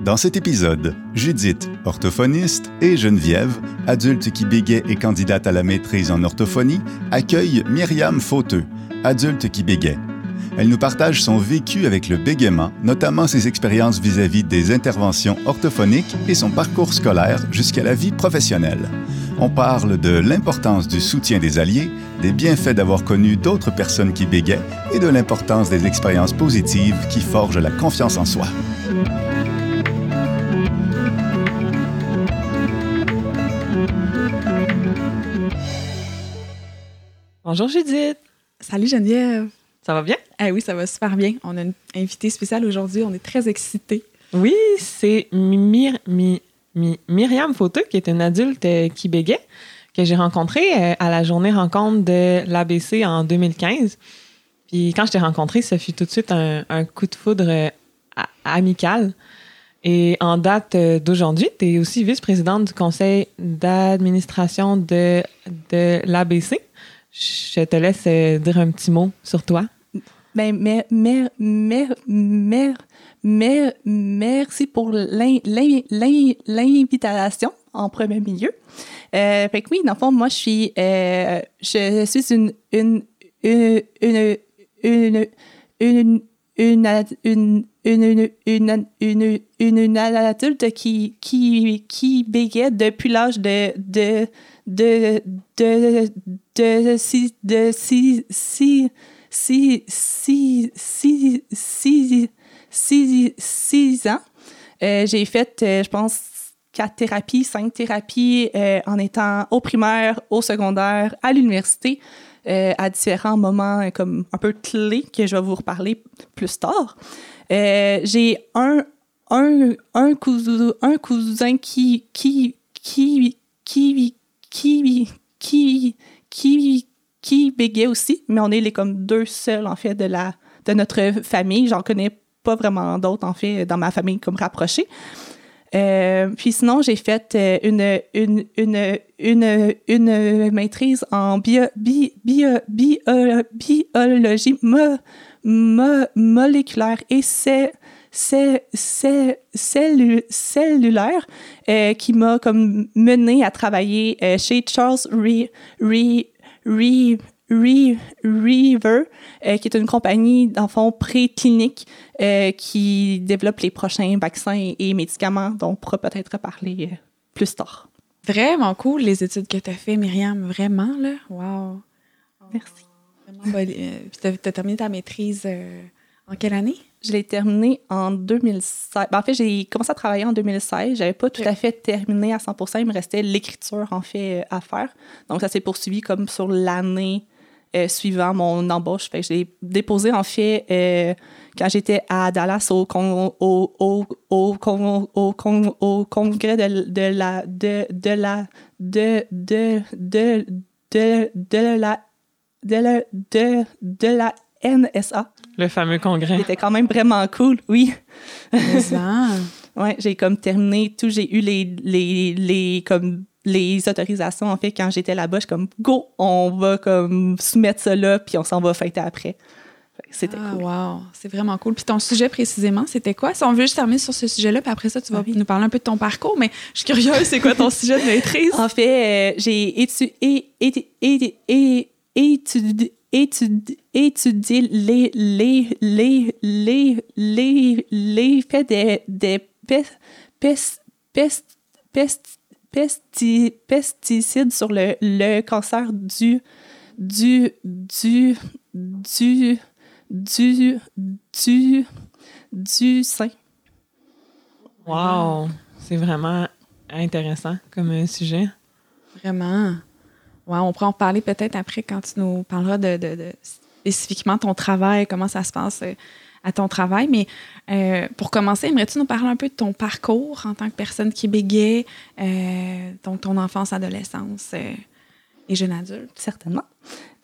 Dans cet épisode, Judith, orthophoniste, et Geneviève, adulte qui bégait et candidate à la maîtrise en orthophonie, accueillent Myriam Fauteux, adulte qui bégait. Elle nous partage son vécu avec le bégaiement, notamment ses expériences vis-à-vis des interventions orthophoniques et son parcours scolaire jusqu'à la vie professionnelle. On parle de l'importance du soutien des alliés, des bienfaits d'avoir connu d'autres personnes qui bégaient et de l'importance des expériences positives qui forgent la confiance en soi. Bonjour Judith. Salut Geneviève. Ça va bien? Eh oui, ça va super bien. On a une invitée spéciale aujourd'hui. On est très excités. Oui, c'est Myriam Fauteux, qui est une adulte euh, qui bégait, que j'ai rencontrée euh, à la journée rencontre de l'ABC en 2015. Puis quand je t'ai rencontrée, ça fut tout de suite un, coup de foudre euh, amical. Et en date d'aujourd'hui, tu es aussi vice-présidente du conseil d'administration de, de l'ABC je te laisse dire un petit mot sur toi. Ben, merci pour l'invitation en premier milieu. Fait que oui, dans le fond, moi, je suis, je suis une, une, une, une, une, une, une, une une, adulte qui, qui, qui depuis l'âge de, de, de, de, de, si, de, si, si, si, si, si, si, si, six ans. Euh, j'ai fait, euh, je pense, quatre thérapies, cinq thérapies euh, en étant au primaire, au secondaire, à l'université, à différents moments comme un peu clés que je vais vous reparler plus tard. j'ai un, cousin, un qui, qui, qui, qui, qui aussi, mais on est les comme deux seuls, en fait, de, la, de notre famille. J'en connais pas vraiment d'autres, en fait, dans ma famille comme rapprochée. Euh, puis sinon, j'ai fait euh, une, une, une, une, une maîtrise en bio, bio, bio, biologie moléculaire et c'est cellulaire euh, qui m'a comme mené à travailler euh, chez Charles Re, Re, Reaver, euh, qui est une compagnie d'enfants préclinique qui développe les prochains vaccins et, médicaments dont on pourra peut-être parler plus tard. Vraiment cool les études que tu as fait, Myriam, vraiment là. Wow. Merci. Vraiment, tu as, terminé ta maîtrise en quelle année? Je l'ai terminé en 2016. Ben, en fait, j'ai commencé à travailler en 2016. J'avais pas tout à fait terminé à 100 Il me restait l'écriture, en fait, euh, à faire. Donc, ça s'est poursuivi comme sur l'année euh, suivant mon embauche. Fait que je l'ai déposé, en fait, euh, quand j'étais à Dallas au, au, au, au, au, congrès de, de, la... De, de la... De, de, de, de, de la... De la... De, de la NSA. Le fameux congrès. C'était quand même vraiment cool, oui. ouais, j'ai comme terminé tout, j'ai eu les, les, les, comme les autorisations en fait quand j'étais là-bas, je suis comme go, on va comme soumettre ça là puis on s'en va fêter après. C'était ah, wow, c'est vraiment cool. Puis ton sujet précisément, c'était quoi? Si on veut juste terminer sur ce sujet-là, puis après ça, tu vas nous parler un peu de ton parcours, mais je suis curieuse, c'est quoi ton sujet de maîtrise? En fait, euh, j'ai étudié, étudié, étudier, étudier les, les, les, les, les, les faits des, des pest, pest, pest, pest, pesti, pesticides sur le, le cancer du, du, du, du, du, du, du sein. Wow! C'est vraiment intéressant comme sujet. Vraiment. On pourra en parler peut-être après quand tu nous parleras de, de, spécifiquement ton travail, comment ça se passe euh, à ton travail. Mais euh, pour commencer, aimerais-tu nous parler un peu de ton parcours en tant que personne qui bégait, euh, donc ton enfance, adolescence et jeune adulte? Certainement.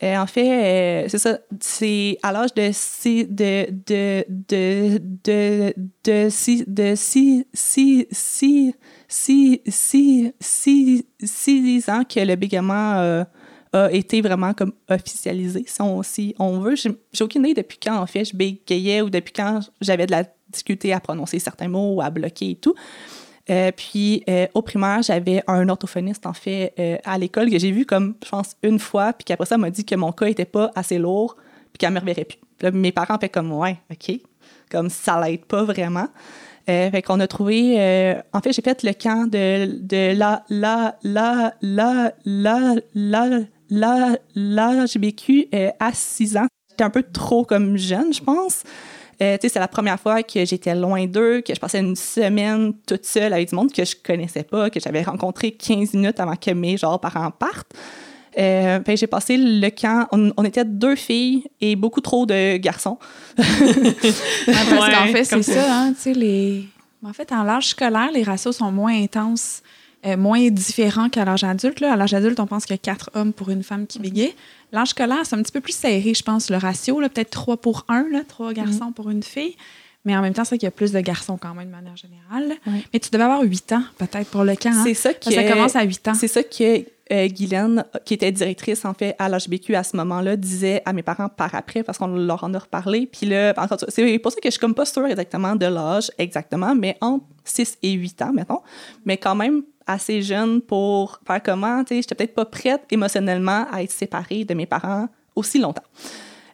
En fait, c'est ça, c'est à l'âge de six, de, de, de, de, de, six, de six, six, six, six, six, six, six ans que le bégaiement a été vraiment comme officialisé, si on, si on veut. J'ai aucune idée depuis quand, en fait, je bégayais ou depuis quand j'avais de la difficulté à prononcer certains mots ou à bloquer et tout. Euh, puis euh, au primaire, j'avais un orthophoniste, en fait, euh, à l'école que j'ai vu comme, je pense, une fois, puis qu'après ça, elle m'a dit que mon cas était pas assez lourd, puis qu'elle me reverrait plus. Mes parents fait comme, ouais, OK. Comme ça l'aide pas vraiment. Fait qu'on a trouvé. en fait, j'ai fait le camp de, la, la, la, la, la, la, la, la, GBQ euh, à 6 ans. J'étais un peu trop comme jeune, je pense. Euh, c'est la première fois que j'étais loin d'eux, que je passais une semaine toute seule avec du monde que je connaissais pas, que j'avais rencontré 15 minutes avant que mes genre, parents partent. Euh, j'ai passé le camp. On, on était deux filles et beaucoup trop de garçons. parce qu'en fait, c'est ça, hein, les... En fait, en l'âge scolaire, les ratios sont moins intenses, euh, moins différents qu'à l'âge adulte. Là. À l'âge adulte, on pense qu'il y a quatre hommes pour une femme qui bégaye. L'âge scolaire, c'est un petit peu plus serré, je pense, le ratio, là, peut-être trois pour un, là, trois garçons pour une fille. Mais en même temps, c'est vrai qu'il y a plus de garçons quand même de manière générale. Mais tu devais avoir huit ans, peut-être, pour le camp. hein? C'est ça qui que ça commence à huit ans. C'est ça que euh, Guylaine, qui était directrice en fait à l'HBQ à ce moment-là, disait à mes parents par après parce qu'on leur en a reparlé. Puis là, c'est pour ça que je suis comme pas sûre exactement de l'âge exactement, mais entre 6 et 8 ans, mettons. Mais quand même assez jeune pour faire comment, tu sais, j'étais peut-être pas prête émotionnellement à être séparée de mes parents aussi longtemps.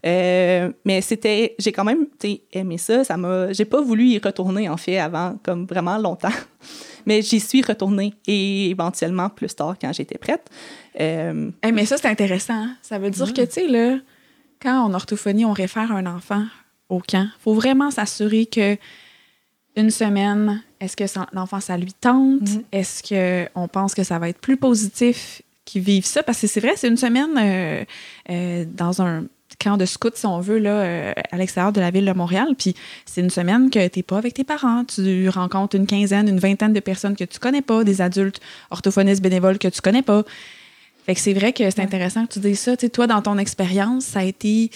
Euh, mais c'était, j'ai quand même aimé ça. Ça m'a, j'ai pas voulu y retourner en fait avant comme vraiment longtemps, mais j'y suis retournée et éventuellement plus tard quand j'étais prête. Euh, mais ça, c'est intéressant. hein. Ça veut dire que, tu sais, là, quand en orthophonie, on réfère un enfant au camp, faut vraiment s'assurer que une semaine, est-ce que l'enfant, ça lui tente? Mhm. Est-ce qu'on pense que ça va être plus positif qu'ils vivent ça? Parce que c'est vrai, c'est une semaine euh, dans un camp de scouts, si on veut, là, euh, à l'extérieur de la ville de Montréal. Puis c'est une semaine que tu pas avec tes parents. Tu rencontres une quinzaine, une vingtaine de personnes que tu connais pas, des adultes orthophonistes bénévoles que tu connais pas. Fait que c'est vrai que c'est intéressant que tu dises ça. Tu sais, toi, dans ton expérience, ça a été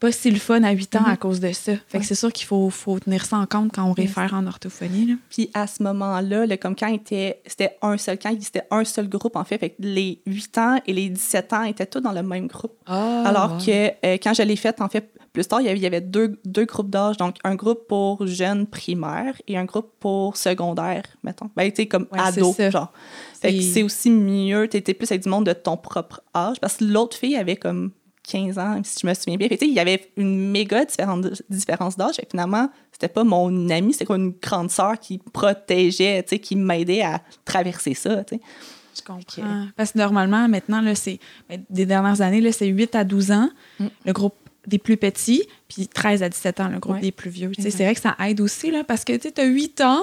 pas si le fun à 8 ans Mhm. à cause de ça. Fait Ouais. que c'est sûr qu'il faut, faut tenir ça en compte quand on réfère en orthophonie. Là. Puis à ce moment-là, le comme camp était, c'était un seul camp, c'était un seul groupe en fait. Fait que les 8 ans et les 17 ans étaient tous dans le même groupe. Ah, Alors que euh, quand je l'ai faite, en fait, plus tard, il y avait, il y avait deux, deux groupes d'âge. Donc, un groupe pour jeunes primaires et un groupe pour secondaire, mettons. Ben, tu comme Ouais, ado, genre. Fait que C'est- c'est aussi mieux. Tu étais plus avec du monde de ton propre âge. Parce que l'autre fille avait comme 15 ans, si je me souviens bien. Fait il y avait une méga différence d'âge. Finalement, c'était pas mon amie, c'était comme une grande sœur qui protégeait, qui m'aidait à traverser ça. Je comprends. Parce que normalement, maintenant, là, c'est ben, des dernières années, là, c'est 8 à 12 ans, Mm. le groupe des plus petits, puis 13 à 17 ans, le groupe Ouais. des plus vieux. C'est vrai que ça aide aussi, là, parce que tu as 8 ans,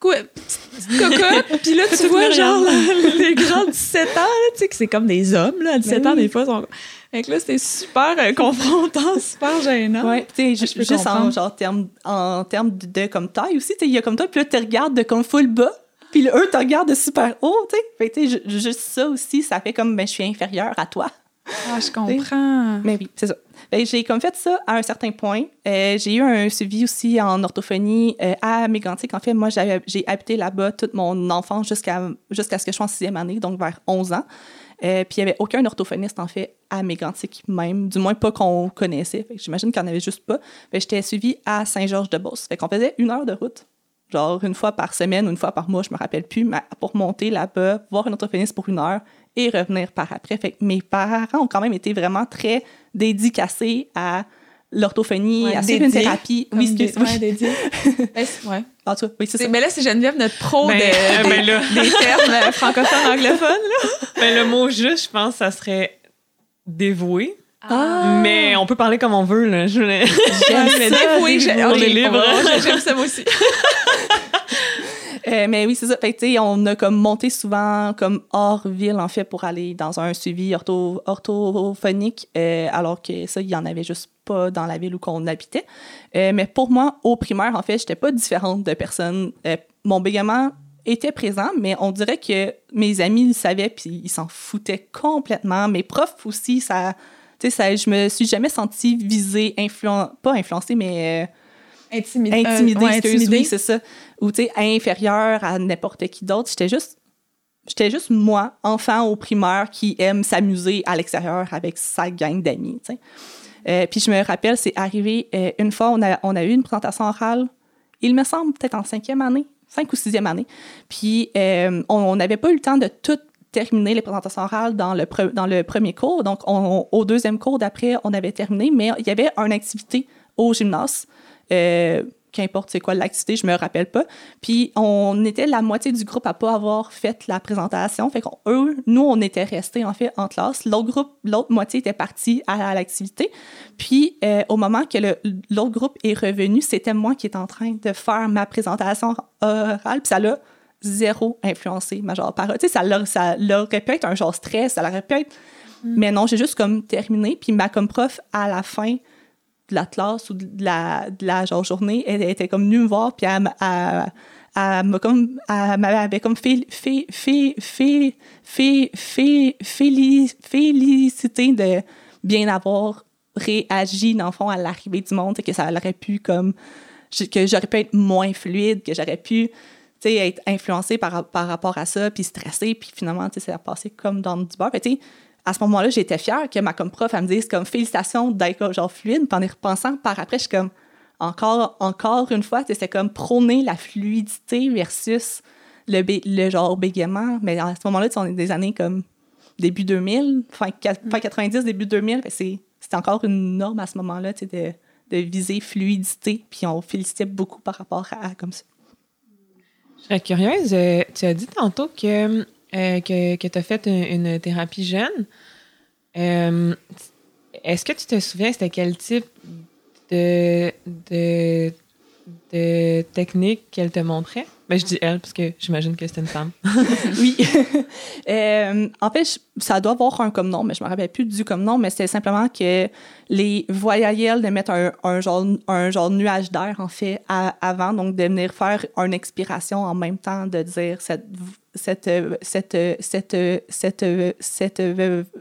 petite cocotte, puis là, tu vois, genre, les grands 17 ans, tu sais, que c'est comme des hommes, là, à 17 Ben ans, oui. des fois. Sont... Fait que là, c'était super euh, confrontant, super gênant. Ouais, tu sais, peux juste en, comprendre. genre, terme, en termes de, de comme taille aussi, tu sais, il y a comme toi, puis là, tu regardes de comme full bas, puis eux, te regardent de super haut, tu sais. Fait que, tu sais, ju- juste ça aussi, ça fait comme, ben, je suis inférieure à toi. Ah, je comprends. Mais oui, c'est ça. J'ai comme fait ça à un certain point. Euh, j'ai eu un suivi aussi en orthophonie euh, à Mégantic. En fait, moi, j'ai habité là-bas toute mon enfance jusqu'à jusqu'à ce que je sois en sixième année, donc vers 11 ans. Euh, puis il n'y avait aucun orthophoniste, en fait, à Mégantic même, du moins pas qu'on connaissait. J'imagine qu'il n'y en avait juste pas. J'étais suivie à Saint-Georges-de-Beauce. Fait qu'on faisait une heure de route, genre une fois par semaine ou une fois par mois, je me rappelle plus, pour monter là-bas, voir un orthophoniste pour une heure et revenir par après. Fait mes parents ont quand même été vraiment très dédicacés à l'orthophonie, Ouais, suivre une thérapie. Oui, excuse, oui. ouais, dédié. Ben, c'est- ouais. En tout cas, oui, c'est ça. C'est- Mais là, c'est Geneviève, notre pro Ben, de- euh, ben là. des termes euh, francophones anglophones. Là. Mais le mot juste, je pense, ça serait dévoué. Ah! Mais on peut parler comme on veut, là. Je voulais- J'aime ça, dévoué, j'ai- on est libre. J'aime ça moi aussi. Euh, mais oui, c'est ça. On a comme monté souvent comme hors ville, en fait, pour aller dans un suivi ortho, orthophonique, euh, alors que ça, il y en avait juste pas dans la ville où qu'on habitait. Euh, mais pour moi, au primaire, en fait, j'étais pas différente de personne. Mon bégaiement était présent, mais on dirait que mes amis le savaient, puis ils s'en foutaient complètement. Mes profs aussi, ça... Tu sais, je me suis jamais sentie visée, influen... pas influencée, mais... euh, Intimidé. intimidée, ouais, excuse, intimidée. oui, c'est ça. Ou, tu sais, inférieure à n'importe qui d'autre. J'étais juste j'étais juste moi, enfant au primaire, qui aime s'amuser à l'extérieur avec sa gang d'amis. Euh, puis je me rappelle, c'est arrivé euh, une fois, on a, on a eu une présentation orale, il me semble peut-être en cinquième année, cinq ou sixième année. Puis euh, on n'avait pas eu le temps de tout terminer les présentations orales dans le, pre- dans le premier cours. Donc, on- au deuxième cours d'après, on avait terminé, mais il y avait une activité au gymnase. Euh, Qu'importe c'est quoi l'activité, je me rappelle pas. Puis on était la moitié du groupe à pas avoir fait la présentation. Fait qu'on eux, nous, on était restés en fait en classe. L'autre groupe, l'autre moitié était partie à, à l'activité. Puis euh, au moment que le- l'autre groupe est revenu, c'était moi qui étais en train de faire ma présentation orale. Puis ça l'a zéro influencé ma genre parole. Tu sais, ça, l'a- ça pu être un genre stress, ça l'aurait pu être. Mais non, j'ai juste comme terminé. Puis ma comme prof, à la fin de la classe ou de la, de la genre journée, elle, était comme venue me voir, puis elle, elle, comme, m'avait comme fait, fait, fait, fait, fait, fait, féli- félicité de bien avoir réagi, dans le fond, à l'arrivée du monde, que ça aurait pu comme, que j'aurais pu être moins fluide, que j'aurais pu être influencée par, par rapport à ça, puis stressée, puis finalement, ça a passé comme dans du beurre. Tu sais, à ce moment-là, j'étais fière que ma comme prof, elle me dise comme félicitations d'être genre fluide. Puis en y repensant, par après, je suis comme encore, encore une fois, c'est comme prôner la fluidité versus le, le genre bégaiement. Mais à ce moment-là, on est des années comme début 2000, fin, quat- fin 90, début 2000. Fait que c'est- C'était encore une norme à ce moment-là, de, de viser fluidité. Puis on félicitait beaucoup par rapport à, à comme ça. Je serais curieuse. euh, tu as dit tantôt que, euh, que, que tu as fait une, thérapie jeune. Euh, Est-ce que tu te souviens, c'était quel type de, de, de technique qu'elle te montrait? Ben, je dis elle parce que j'imagine que c'était une femme. Oui. Euh, en fait, ça doit avoir un comme nom, mais je me rappelle plus du comme nom, mais c'était simplement que les voyelles de mettre un, un genre, un genre nuage d'air, en fait, avant, donc de venir faire une expiration en même temps, de dire cette, cette, cette, cette, cette, cette,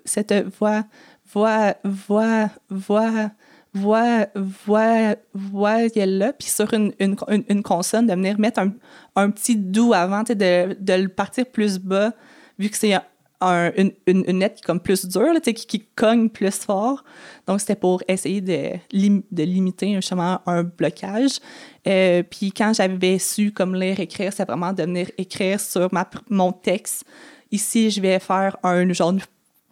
cette voix, voix, voix, voix, voix, voix, voyelle-là, puis sur une, une, une, consonne, de venir mettre un, un petit doux avant, de, de le partir plus bas, vu que c'est un- une, une, lettre qui est comme plus dure, là, qui, qui cogne plus fort. Donc, c'était pour essayer de, de limiter justement un blocage. Euh, puis quand j'avais su comme lire, écrire, c'est vraiment de venir écrire sur ma, mon texte. Ici, je vais faire un genre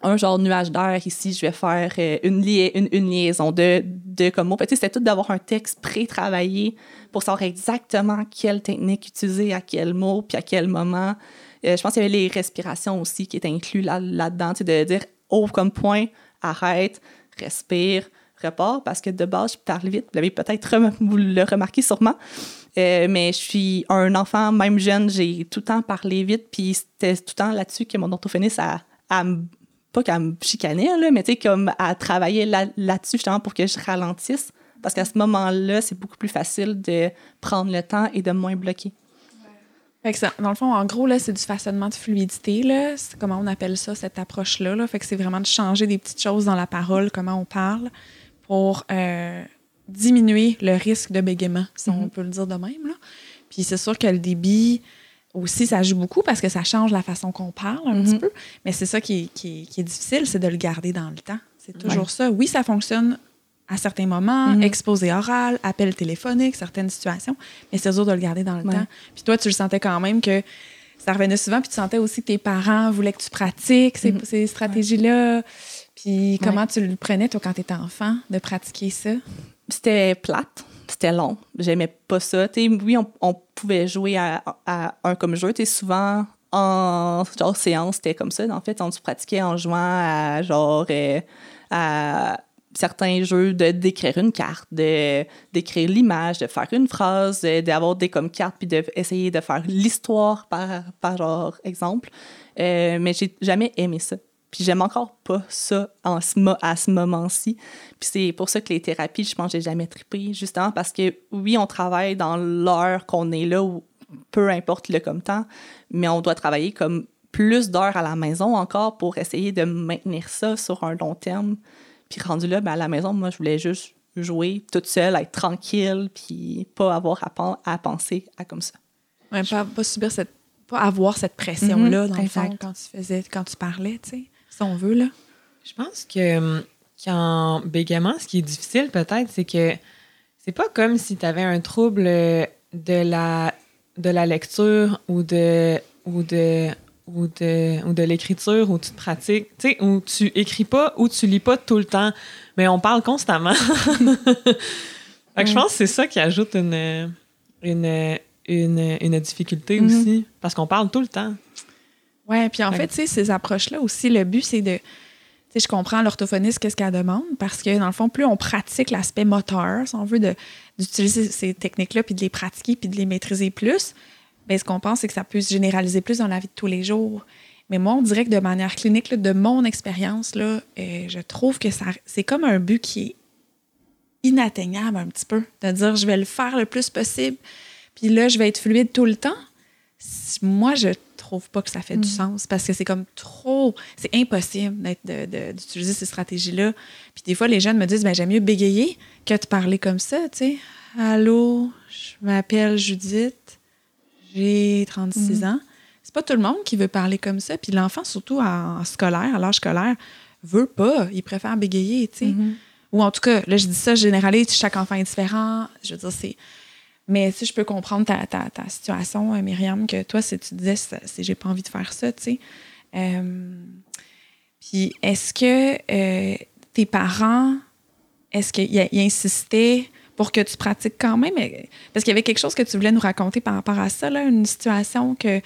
un genre nuage d'air. Ici, je vais faire euh, une, une, une liaison de, de comme sais, C'était tout d'avoir un texte pré-travaillé pour savoir exactement quelle technique utiliser à quel mot puis à quel moment. Euh, je pense qu'il y avait les respirations aussi qui étaient inclus là- là-dedans. sais, de dire haut comme point, arrête, respire, repart. Parce que de base, je parle vite. Vous l'avez peut-être vous remarqué sûrement. Euh, mais je suis un enfant, même jeune, j'ai tout le temps parlé vite. Puis c'était tout le temps là-dessus que mon orthophoniste a, a pas qu'elle me chicanait, là, mais tu sais, comme à travailler là- là-dessus justement pour que je ralentisse. Parce qu'à ce moment-là, c'est beaucoup plus facile de prendre le temps et de moins bloquer. Fait que ça, dans le fond, en gros, là, c'est du façonnement de fluidité. Là. C'est comment on appelle ça, cette approche-là. Là. Fait que c'est vraiment de changer des petites choses dans la parole, comment on parle, pour euh, diminuer le risque de bégaiement, si on Mhm. peut le dire de même. Là. Puis c'est sûr que le débit aussi, ça joue beaucoup parce que ça change la façon qu'on parle un Mhm. petit peu. Mais c'est ça qui est, qui est- qui est difficile, c'est de le garder dans le temps. C'est toujours ça. Oui, ça fonctionne à certains moments, Mhm. exposé oral, appel téléphonique, certaines situations, mais c'est dur de le garder dans le Ouais. temps. Puis toi, tu le sentais quand même que ça revenait souvent, puis tu sentais aussi que tes parents voulaient que tu pratiques ces, Mhm. ces stratégies-là. Puis comment tu le prenais, toi, quand tu étais enfant, de pratiquer ça? C'était plate, c'était long. J'aimais pas ça. Tu sais, oui, on, pouvait jouer à, un comme jeu. Tu sais, souvent, en genre séance, c'était comme ça. En fait, on se pratiquait en jouant à genre euh, à certains jeux de d'écrire une carte, de d'écrire l'image, de faire une phrase, d'avoir des comme cartes puis d'essayer de faire l'histoire par, par genre exemple. Euh, mais j'ai jamais aimé ça. Puis j'aime encore pas ça en ce à ce moment-ci. Puis c'est pour ça que les thérapies, je pense que j'ai jamais trippé, justement parce que oui, on travaille dans l'heure qu'on est là, ou peu importe le comme temps, mais on doit travailler comme plus d'heures à la maison encore pour essayer de maintenir ça sur un long terme. Puis rendu là, ben à la maison, moi, je voulais juste jouer toute seule, être tranquille, puis pas avoir à, pen- à penser à comme ça. Ouais, pas, pas subir cette pas avoir cette pression-là, Mhm, dans le fond, quand tu faisais, quand tu parlais, tu sais, si on veut, là. Je pense que hum, qu'en bégaiement, ce qui est difficile peut-être, c'est que c'est pas comme si tu avais un trouble de la, de la lecture ou de, ou de, ou de, ou de l'écriture où tu te pratiques, tu sais, où tu écris pas ou tu lis pas tout le temps, mais on parle constamment. fait que je pense que c'est ça qui ajoute une, une, une, une difficulté Mhm. aussi, parce qu'on parle tout le temps. Ouais, puis en fait, tu sais, ces approches-là aussi, le but, c'est de. Tu sais, je comprends l'orthophoniste, qu'est-ce qu'elle demande, parce que dans le fond, plus on pratique l'aspect moteur, si on veut, d'utiliser ces techniques-là, puis de les pratiquer, puis de les maîtriser plus, bien, ce qu'on pense, c'est que ça peut se généraliser plus dans la vie de tous les jours. Mais moi, on dirait que de manière clinique, là, de mon expérience, là, euh, je trouve que ça, c'est comme un but qui est inatteignable un petit peu. De dire, je vais le faire le plus possible, puis là, je vais être fluide tout le temps. Moi, je trouve pas que ça fait du Mhm. sens parce que c'est comme trop. C'est impossible d'utiliser ces stratégies-là. Puis des fois, les jeunes me disent ben, j'aime mieux bégayer que de parler comme ça, tu sais. Allô, je m'appelle Judith, j'ai 36 ans. C'est pas tout le monde qui veut parler comme ça. Puis l'enfant, surtout en, scolaire, à l'âge scolaire, veut pas. Il préfère bégayer, tu sais. Ou en tout cas, là, je dis ça, je généralise, chaque enfant est différent. Je veux dire, c'est. Mais si je peux comprendre ta, ta, ta situation, euh, Myriam, que toi, si tu disais, c'est j'ai pas envie de faire ça, tu sais. Euh, puis est-ce que euh, tes parents, est-ce qu'ils ils insistaient pour que tu pratiques quand même? Parce qu'il y avait quelque chose que tu voulais nous raconter par rapport à ça, là, une situation que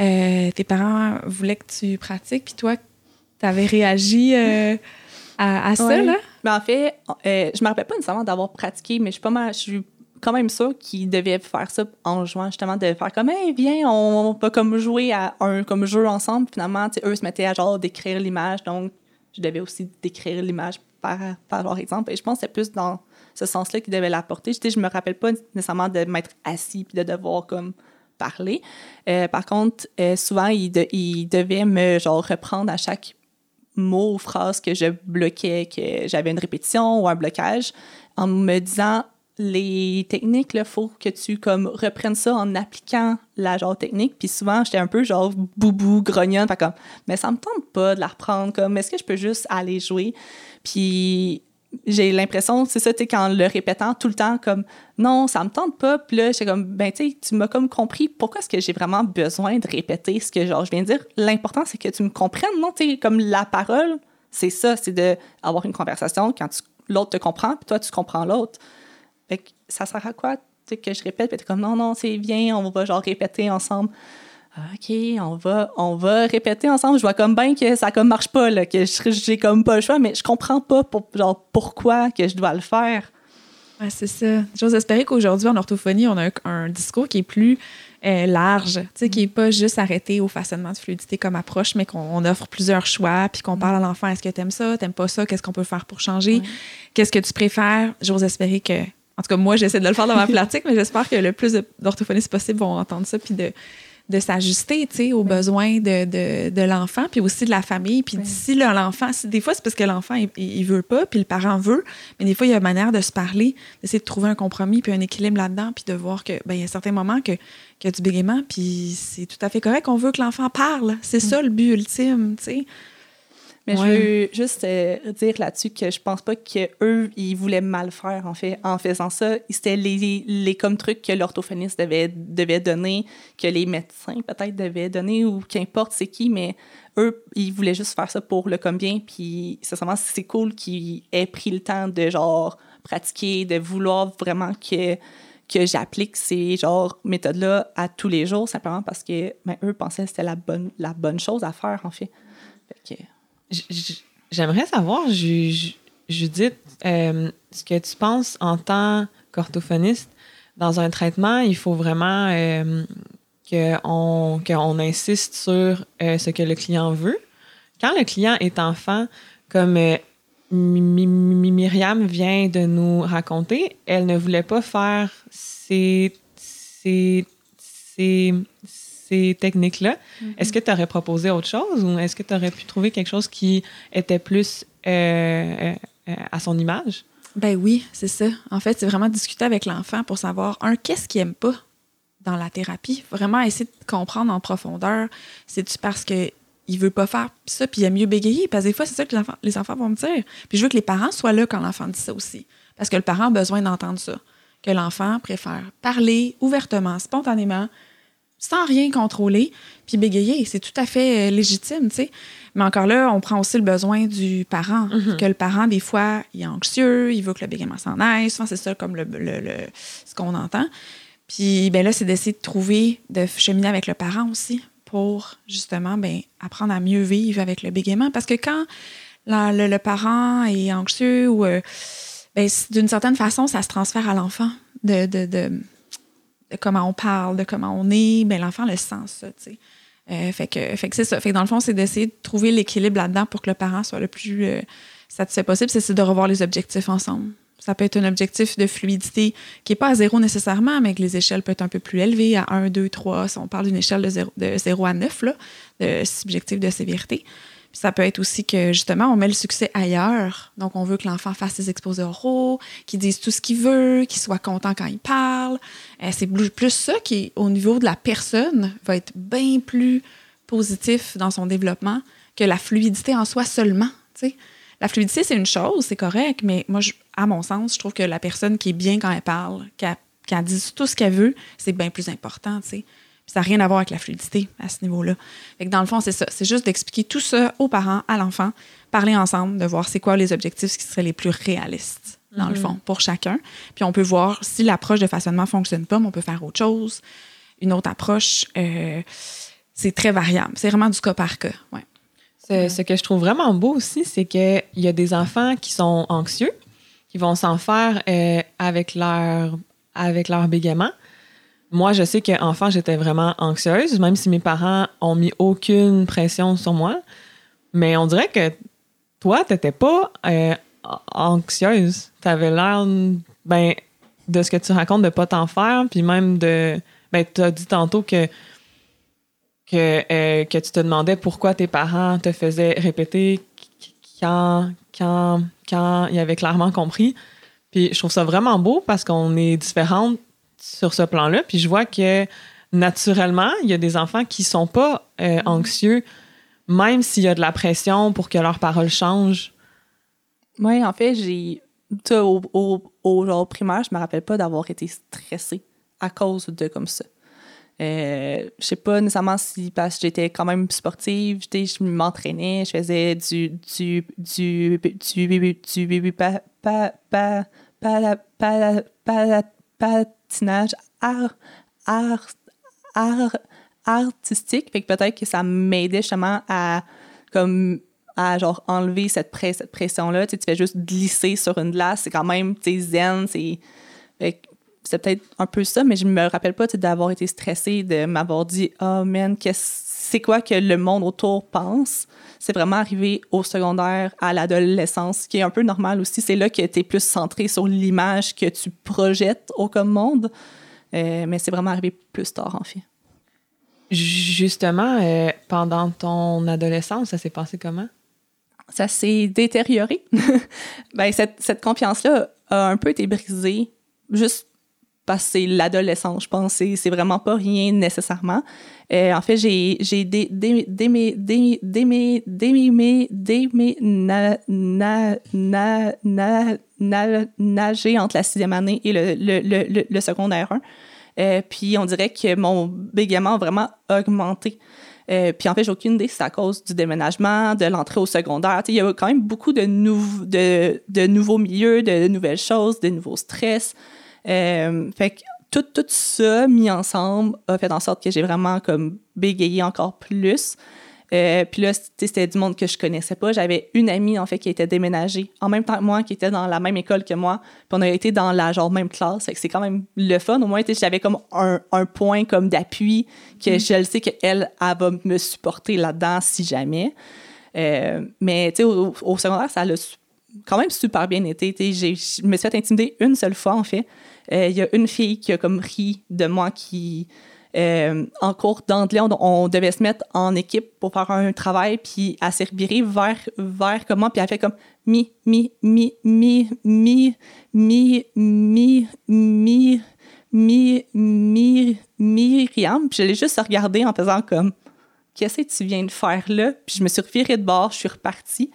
euh, tes parents voulaient que tu pratiques, puis toi, tu avais réagi à, ça, là? Mais en fait, je me rappelle pas nécessairement d'avoir pratiqué, mais je suis pas mal, je suis quand même sûre qu'ils devaient faire ça en jouant, justement, de faire comme, hey, viens, on va comme jouer à un comme jeu ensemble. Finalement, eux se mettaient à genre décrire l'image, donc je devais aussi décrire l'image par, par leur exemple. Et je pense que c'est plus dans ce sens-là qu'ils devaient l'apporter. Je, je me rappelle pas nécessairement de m'être assis puis de devoir comme parler. Euh, par contre, euh, souvent, ils, ils devaient me genre reprendre à chaque mot ou phrase que je bloquais, que j'avais une répétition ou un blocage, en me disant les techniques, il faut que tu comme reprennes ça en appliquant la genre technique. Puis souvent, j'étais un peu genre boubou, grognonne, fait comme, mais ça me tente pas de la reprendre, comme, est-ce que je peux juste aller jouer? Puis j'ai l'impression, c'est ça, tu sais, qu'en le répétant tout le temps, comme, non, ça me tente pas. Puis là, j'étais comme, ben, tu sais, tu m'as comme compris pourquoi est-ce que j'ai vraiment besoin de répéter ce que, genre, je viens de dire. L'important, c'est que tu me comprennes, non? Tu comme la parole, c'est ça, c'est d'avoir une conversation quand l'autre te comprend, puis toi, tu comprends l'autre. Fait que ça sert à quoi, que je répète, puis t'es comme, non, non, c'est bien, on va, genre, répéter ensemble. OK, on va, on va répéter ensemble. Je vois comme bien que ça comme marche pas, là, que je- j'ai comme pas le choix, mais je comprends pas pour, genre, pourquoi que je dois le faire. Ouais, c'est ça. J'ose espérer qu'aujourd'hui, en orthophonie, on a un, un discours qui est plus euh, large, qui n'est pas juste arrêté au façonnement de fluidité comme approche, mais qu'on on offre plusieurs choix, puis qu'on parle à l'enfant, est-ce que tu aimes ça, t'aimes pas ça, qu'est-ce qu'on peut faire pour changer, Ouais. qu'est-ce que tu préfères? J'ose espérer que, en tout cas, moi, j'essaie de le faire dans ma pratique, mais j'espère que le plus d'orthophonistes possible vont entendre ça, puis de de s'ajuster aux besoins de, de, de l'enfant, puis aussi de la famille. Puis Oui. si l'enfant, si- des fois, c'est parce que l'enfant, il, il veut pas, puis le parent veut, mais des fois, il y a une manière de se parler, d'essayer de trouver un compromis, puis un équilibre là-dedans, puis de voir que, ben, il y a certains moments que, qu'il y a du bégaiement, puis c'est tout à fait correct. On veut que l'enfant parle. C'est ça le but ultime, tu sais. Mais Ouais. je veux juste euh, dire là-dessus que je pense pas qu'eux, ils voulaient mal faire, en fait, en faisant ça. C'était les, les comme trucs que l'orthophoniste devait, devait donner, que les médecins peut-être devaient donner, ou qu'importe c'est qui, mais eux, ils voulaient juste faire ça pour le comme bien. Puis, sincèrement, c'est cool qu'ils aient pris le temps de, genre, pratiquer, de vouloir vraiment que que j'applique ces genre méthodes-là à tous les jours, simplement parce que ben, eux pensaient que c'était la bonne, la bonne chose à faire, en fait. Fait que- J'aimerais savoir, Ju- Ju- Judith, euh, ce que tu penses en tant qu'orthophoniste. Dans un traitement, il faut vraiment euh, qu'on qu'on insiste sur euh, ce que le client veut. Quand le client est enfant, comme euh, Myriam vient de nous raconter, elle ne voulait pas faire ces, ces, ces, ces techniques-là. Est-ce que tu aurais proposé autre chose ou est-ce que tu aurais pu trouver quelque chose qui était plus euh, euh, euh, à son image? Ben oui, c'est ça. En fait, c'est vraiment discuter avec l'enfant pour savoir, un, qu'est-ce qu'il aime pas dans la thérapie? Vraiment essayer de comprendre en profondeur. C'est-tu parce que il veut pas faire ça, puis il aime mieux bégayer? Parce que des fois, c'est ça que les enfants, les enfants vont me dire. Puis je veux que les parents soient là quand l'enfant dit ça aussi. Parce que le parent a besoin d'entendre ça. Que l'enfant préfère parler ouvertement, spontanément, sans rien contrôler, puis bégayer. C'est tout à fait euh, légitime, tu sais. Mais encore là, on prend aussi le besoin du parent. Que le parent, des fois, il est anxieux, il veut que le bégaiement s'en aille. Souvent, c'est ça comme le, le- le- ce qu'on entend. Puis ben là, c'est d'essayer de trouver, de cheminer avec le parent aussi pour justement ben, apprendre à mieux vivre avec le bégaiement. Parce que quand la- le, le parent est anxieux ou euh, ben, d'une certaine façon, ça se transfère à l'enfant de, de, de- de comment on parle, de comment on est. Ben, l'enfant le sent, ça, tu sais. Euh, fait que, fait que c'est ça. Fait que dans le fond, c'est d'essayer de trouver l'équilibre là-dedans pour que le parent soit le plus euh, satisfait possible. C'est de revoir les objectifs ensemble. Ça peut être un objectif de fluidité qui n'est pas à zéro nécessairement, mais que les échelles peuvent être un peu plus élevées, à 1, 2, 3. Si on parle d'une échelle de 0, de 0 à 9, là, de subjectif de sévérité. Ça peut être aussi que, justement, on met le succès ailleurs. Donc, on veut que l'enfant fasse ses exposés oraux, qu'il dise tout ce qu'il veut, qu'il soit content quand il parle. Euh, c'est plus, ça qui, au niveau de la personne, va être bien plus positif dans son développement que la fluidité en soi seulement. tu sais. La fluidité, c'est une chose, c'est correct, mais moi, à mon sens, je trouve que la personne qui est bien quand elle parle, qu'elle qu'elle dise tout ce qu'elle veut, c'est bien plus important. tu sais. Puis ça n'a rien à voir avec la fluidité à ce niveau-là. Fait que dans le fond, c'est ça. C'est juste d'expliquer tout ça aux parents, à l'enfant, parler ensemble, de voir c'est quoi les objectifs qui seraient les plus réalistes, dans le fond, pour chacun. Puis on peut voir si l'approche de façonnement ne fonctionne pas, mais on peut faire autre chose. Une autre approche, euh, c'est très variable. C'est vraiment du cas par cas. Ouais. Ce, ce que je trouve vraiment beau aussi, c'est qu'il y a des enfants qui sont anxieux, qui vont s'en faire euh, avec leur avec leur bégaiement. Moi, je sais qu'enfant, j'étais vraiment anxieuse, même si mes parents ont mis aucune pression sur moi. Mais on dirait que toi, t'étais pas euh, anxieuse. T'avais l'air, ben, de ce que tu racontes, de pas t'en faire, puis même de... Ben, t'as dit tantôt que que, euh, que tu te demandais pourquoi tes parents te faisaient répéter quand, quand, quand ils avaient clairement compris. Puis je trouve ça vraiment beau parce qu'on est différentes sur ce plan-là. Puis je vois que naturellement, il y a des enfants qui sont pas euh, anxieux, même s'il y a de la pression pour que leurs paroles changent. Oui, en fait, j'ai. Au, au, au genre primaire, je me rappelle pas d'avoir été stressée à cause de comme ça. Euh, je sais pas nécessairement si parce que j'étais quand même sportive, je m'entraînais, je faisais du du du du du, du pa, pa, pa, patinage art, art, art, artistique, fait que peut-être que ça m'aidait justement à comme à genre enlever cette, cette pression-là. Tu, fais juste glisser sur une glace, c'est quand même zen, c'est. c'est peut-être un peu ça, mais je me rappelle pas d'avoir été stressée, de m'avoir dit Oh man, qu'est-ce- c'est quoi que le monde autour pense. C'est vraiment arrivé au secondaire, à l'adolescence, qui est un peu normal aussi. C'est là que tu es plus centré sur l'image que tu projettes au comme monde. Euh, mais c'est vraiment arrivé plus tard, en fait. Justement, euh, pendant ton adolescence, ça s'est passé comment? ça s'est détérioré. ben, cette, cette confiance-là a un peu été brisée juste parce que c'est l'adolescence, je pense. C'est, vraiment pas rien nécessairement. Euh, en fait, j'ai, nagé entre la sixième année et le, le, le, le, secondaire 1. Euh, puis on dirait que mon bégaiement a vraiment augmenté. Euh, puis en fait, j'ai aucune idée si c'est à cause du déménagement, de l'entrée au secondaire. Il y a quand même beaucoup de, nou- de, de nouveaux milieux, de nouvelles choses, de nouveaux stress. Euh, fait que tout, tout ça mis ensemble a fait en sorte que j'ai vraiment comme bégayé encore plus. Euh, puis là, c'était du monde que je connaissais pas. J'avais une amie, en fait, qui était déménagée en même temps que moi, qui était dans la même école que moi. Puis on a été dans la genre même classe. Fait que c'est quand même le fun. Au moins, j'avais comme un, un point comme d'appui que je le sais qu'elle, elle va me supporter là-dedans si jamais. Euh, mais tu sais, au, au secondaire, ça l'a quand même super bien été. Je me suis fait intimider une seule fois, en fait. Euh, Il y a une fille qui a comme ri de moi qui... euh, en cours d'anglais, on, on devait se mettre en équipe pour faire un travail, puis elle s'est revirée vers, vers comme moi, puis elle fait comme mi, mi, mi, mi, mi, mi, mi, mi, Mi, Mi, Myriam, puis je l'ai juste regardé en faisant comme Qu'est-ce que tu viens de faire là? Puis je me suis revirée de bord, je suis repartie.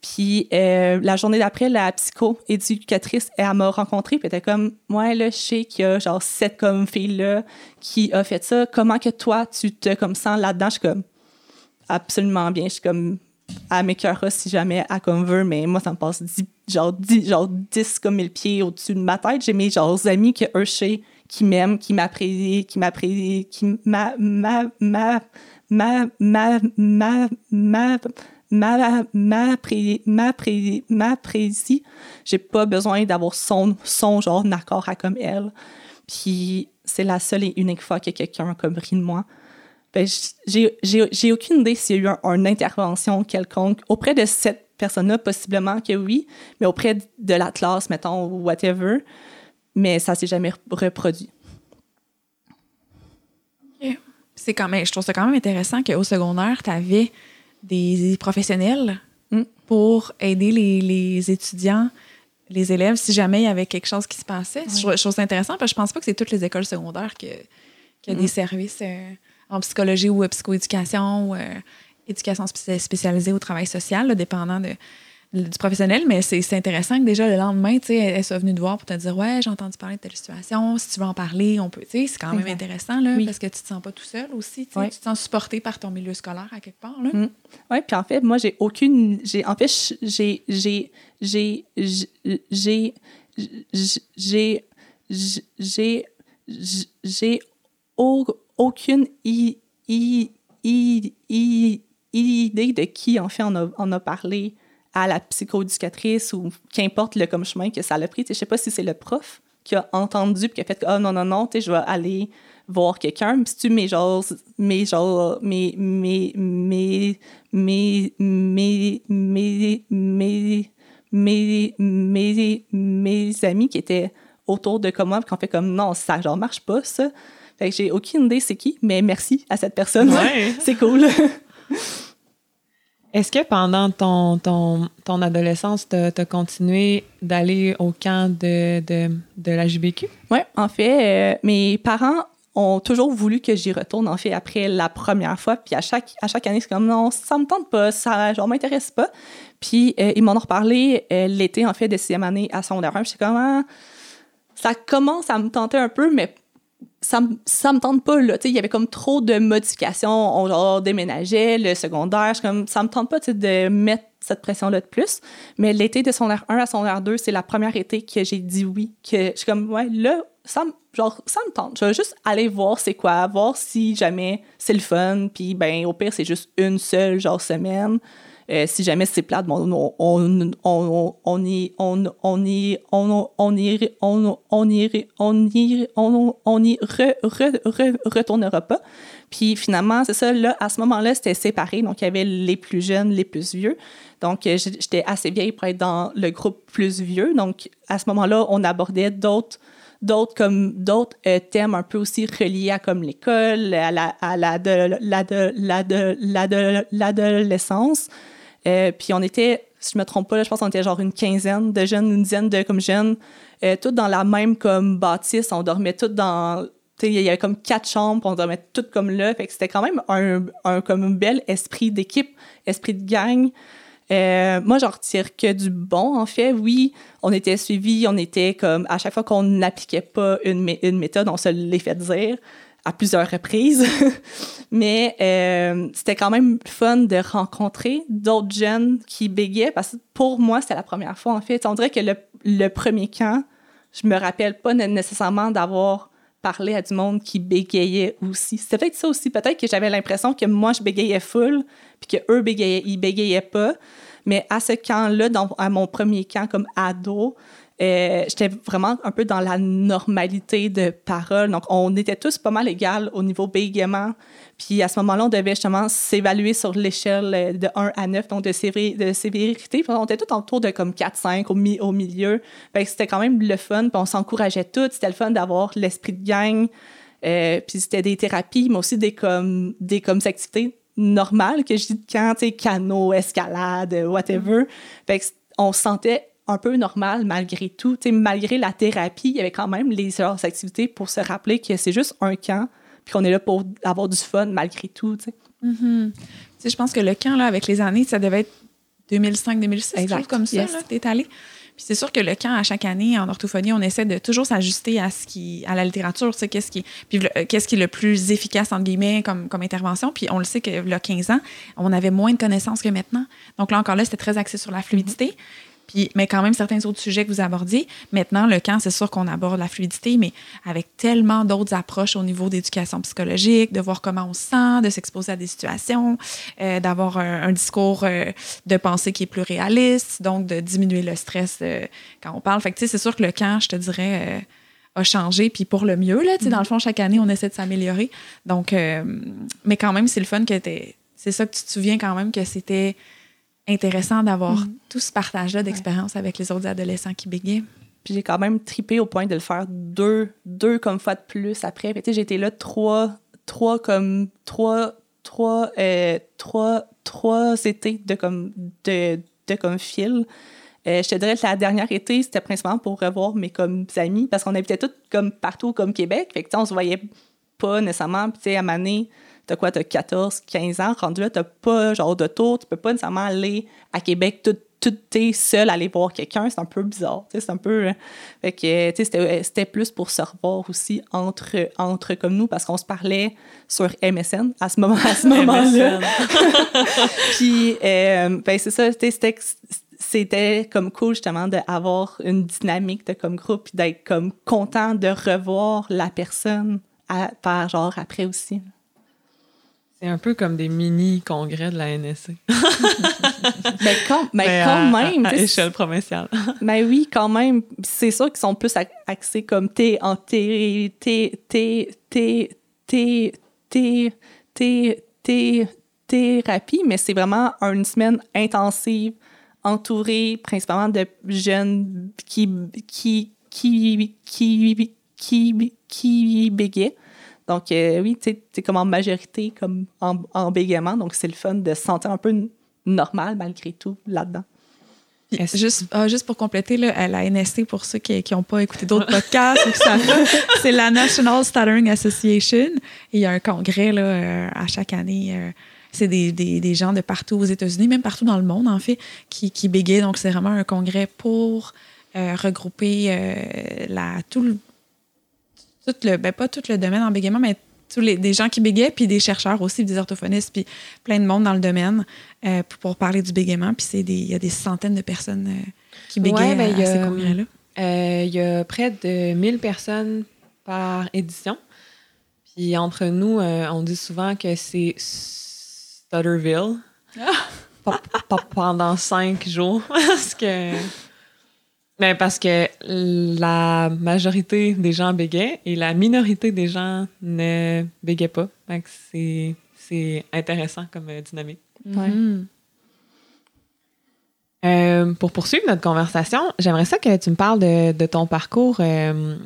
Puis euh, la journée d'après, la psycho-éducatrice, elle m'a rencontrée, puis elle était comme, ouais, là, je sais qu'il y a genre cette comme fille-là qui a fait ça. Comment que toi, tu te comme sens là-dedans? Je suis comme, absolument bien. Je suis comme, à mes cœurs si jamais à comme veut, mais moi, ça me passe 10, genre, 10, genre 10 comme mille pieds au-dessus de ma tête. J'ai mes genre amis que eux, je qui m'aiment, qui m'apprécient, qui m'apprécient, qui m'a, ma, ma, ma, ma, ma, ma, m'apprécie. J'ai pas besoin d'avoir son, son genre d'accord à comme elle. Puis c'est la seule et unique fois que quelqu'un a comme ri de moi. Ben, j'ai aucune idée s'il y a eu une intervention quelconque auprès de cette personne-là, possiblement que oui, mais auprès de la classe, mettons, ou whatever. Mais ça s'est jamais reproduit. C'est quand même, je trouve ça quand même intéressant qu'au secondaire, tu avais des professionnels mm. pour aider les, les, étudiants, les élèves, si jamais il y avait quelque chose qui se passait. Je, trouve ça intéressant parce que je pense pas que c'est toutes les écoles secondaires qui a des mm. services euh, en psychologie ou psychoéducation ou euh, éducation spécialisée au travail social, dépendant de, du professionnel, mais c'est intéressant que déjà le lendemain, tu sais, elle, soit venue te voir pour te dire Ouais, j'ai entendu parler de telle situation, si tu veux en parler, on peut. Tu sais, c'est quand même intéressant, là, parce que tu te sens pas tout seul aussi. Tu te sens supporté par ton milieu scolaire à quelque part. Là. Mm. Oui, puis en fait, moi, j'ai aucune. j'ai En fait, j'ai. J'ai. J'ai. J'ai. J'ai. J'ai. J'ai aucune idée de qui, en fait, on a, on a parlé à la psychoéducatrice ou qu'importe le comme chemin que ça a pris. Je sais pas si c'est le prof qui a entendu et qui a fait oh non non non je vais aller voir quelqu'un. Si tu mets genre mes genre mes mes mes mes mes mes mes mes mes mes amis qui étaient autour de moi qui ont fait comme non ça genre marche pas ça. Fait que j'ai aucune idée c'est qui mais merci à cette personne. C'est cool Est-ce que pendant ton, adolescence, tu as, continué d'aller au camp de, de, la JBQ? Oui, en fait, euh, mes parents ont toujours voulu que j'y retourne, en fait, après la première fois. Puis à chaque, année, c'est comme non, ça me tente pas, ça genre m'intéresse pas. Puis euh, ils m'en ont reparlé euh, l'été, en fait, de sixième année à secondaire 1. Puis c'est comme, ah, ça commence à me tenter un peu, mais ça, ça me tente pas, là. Il y avait comme trop de modifications. On genre, déménageait, le secondaire. Comme, ça me tente pas de mettre cette pression-là de plus. Mais l'été de son 1 à son 2, c'est la première été que j'ai dit oui. Que je suis comme, ouais, là, ça, genre, ça me tente. Je vais juste aller voir c'est quoi, voir si jamais c'est le fun. Puis, ben, au pire, c'est juste une seule, genre, semaine. Euh, si jamais c'est plate, on, on, on, on, y on, on y on, on y on, y on y on, y re, re, re, retournera pas. Puis finalement, c'est ça, là, à ce moment-là, c'était séparé. Donc, il y avait les plus jeunes, les plus vieux. Donc, euh, j'étais assez vieille pour être dans le groupe plus vieux. Donc, à ce moment-là, on abordait d'autres d'autres comme d'autres euh, thèmes un peu aussi reliés à comme l'école, à la à la de la de la de l'adolescence. Euh, puis on était, si je me trompe pas, je pense qu'on était genre une quinzaine de jeunes, une dizaine de comme jeunes, euh, toutes dans la même comme bâtisse. On dormait toutes dans il y avait comme quatre chambres, on dormait toutes comme là. Fait que c'était quand même un, comme bel esprit d'équipe, esprit de gang. Euh, moi, j'en retire que du bon, en fait. Oui, on était suivis, on était comme, à chaque fois qu'on n'appliquait pas une, méthode, on se l'est fait dire à plusieurs reprises. Mais euh, c'était quand même fun de rencontrer d'autres jeunes qui bégayaient parce que pour moi, c'était la première fois, en fait. On dirait que le, premier camp, je me rappelle pas nécessairement d'avoir parlé à du monde qui bégayait aussi. C'était peut-être ça aussi. Peut-être que j'avais l'impression que moi, je bégayais full, puis qu'eux, bégayaient, ils bégayaient pas. Mais à ce camp-là, à mon premier camp comme ado, euh, j'étais vraiment un peu dans la normalité de parole. Donc, on était tous pas mal égales au niveau bégaiement. Puis à ce moment-là, on devait justement s'évaluer sur l'échelle euh, de 1 à 9, donc de, de sévérité. on était tous autour de comme 4-5 au, au milieu. c'était quand même le fun, puis on s'encourageait tous. C'était le fun d'avoir l'esprit de gang. Euh, puis c'était des thérapies, mais aussi des comme, des comme activités normales que je dis quand, tu sais, canot, escalade, whatever. Fait on se sentait un peu normal malgré tout. Tu sais, malgré la thérapie, il y avait quand même les heures activités pour se rappeler que c'est juste un camp, puis qu'on est là pour avoir du fun malgré tout. Tu. Mhm. Tu sais, je pense que le camp, là, avec les années, ça devait être 2005-2006, quelque Exact, chose comme ça, yes. t'es allé. Puis c'est sûr que le camp, à chaque année, en orthophonie, on essaie de toujours s'ajuster à ce qui, à la littérature, tu sais, qu'est-ce qui, puis euh, qu'est-ce qui est le plus efficace, entre guillemets, comme, comme intervention. Puis on le sait que, il y a 15 ans, on avait moins de connaissances que maintenant. Donc là, encore là, c'était très axé sur la fluidité. Puis, mais quand même, certains autres sujets que vous abordiez. Maintenant, le camp, c'est sûr qu'on aborde la fluidité, mais avec tellement d'autres approches au niveau d'éducation psychologique, de voir comment on se sent, de s'exposer à des situations, euh, d'avoir un, un discours euh, de pensée qui est plus réaliste, donc de diminuer le stress euh, quand on parle. Fait que, tu sais, c'est sûr que le camp, je te dirais, a changé, puis pour le mieux, là, tu sais, dans le fond, chaque année, on essaie de s'améliorer. Donc, mais quand même, c'est le fun que t'es... C'est ça que tu te souviens quand même que c'était intéressant d'avoir tout ce partage-là d'expérience avec les autres adolescents qui bégaient. Puis j'ai quand même tripé au point de le faire deux, deux comme fois de plus après. Puis tu sais, été là trois, trois comme, trois, trois, euh, trois, trois étés de comme, de, de comme fil. Euh, je te dirais que la dernière été, c'était principalement pour revoir mes comme amis, parce qu'on habitait tous comme partout comme Québec. Fait que on se voyait pas nécessairement. Puis tu sais, à Mané, t'as quoi, t'as 14, 15 ans, rendu là, t'as pas genre de tour, tu peux pas nécessairement aller à Québec tout, tout t'es seul aller voir quelqu'un, c'est un peu bizarre, c'est un peu... euh, Fait que, sais, c'était- plus pour se revoir aussi entre, entre comme nous, parce qu'on se parlait sur MSN à ce moment à ce moment-là. Puis, euh, ben, c'est ça, c'était c'était comme cool justement d'avoir une dynamique de comme groupe puis d'être comme content de revoir la personne à, par genre après aussi. C'est un peu comme des mini-congrès de la NSC. Mais quand, mais Mais quand à- même, À, à échelle provinciale. Mais oui, quand même. C'est sûr qu'ils sont plus axés comme t'es en thé- thé- thé- thé- thé- thé- thé- thé- thérapie, mais c'est vraiment une semaine intensive, entourée principalement de jeunes qui qui qui qui qui qui bégaient. Donc euh, oui, tu sais, c'est comme en majorité, comme en, en bégaiement. Donc c'est le fun de se sentir un peu normal malgré tout là-dedans. Juste, ah, juste pour compléter, là, à la NST, pour ceux qui n'ont pas écouté d'autres podcasts ou c'est la National Stuttering Association. Et il y a un congrès là, euh, à chaque année. euh, c'est des, des, des gens de partout aux États-Unis, même partout dans le monde, en fait, qui, qui bégayent. Donc, c'est vraiment un congrès pour euh, regrouper euh, la, tout le, tout le, ben, pas tout le domaine en bégaiement, mais tous les, des gens qui bégaient, puis des chercheurs aussi, des orthophonistes, puis plein de monde dans le domaine euh, pour, pour parler du bégaiement. Puis il y a des centaines de personnes euh, qui bégaient Ouais, ben, à, il y à ces a, congrès-là. Euh, Il y a près de 1000 personnes par édition. Puis entre nous, on dit souvent que c'est Stutterville. Pa- pendant cinq jours. parce que. Ben, parce que la majorité des gens bégaient et la minorité des gens ne bégaient pas. C'est, c'est intéressant comme euh, dynamique. Ouais. Mhm. Euh, pour poursuivre notre conversation, j'aimerais ça que tu me parles de, de ton parcours euh,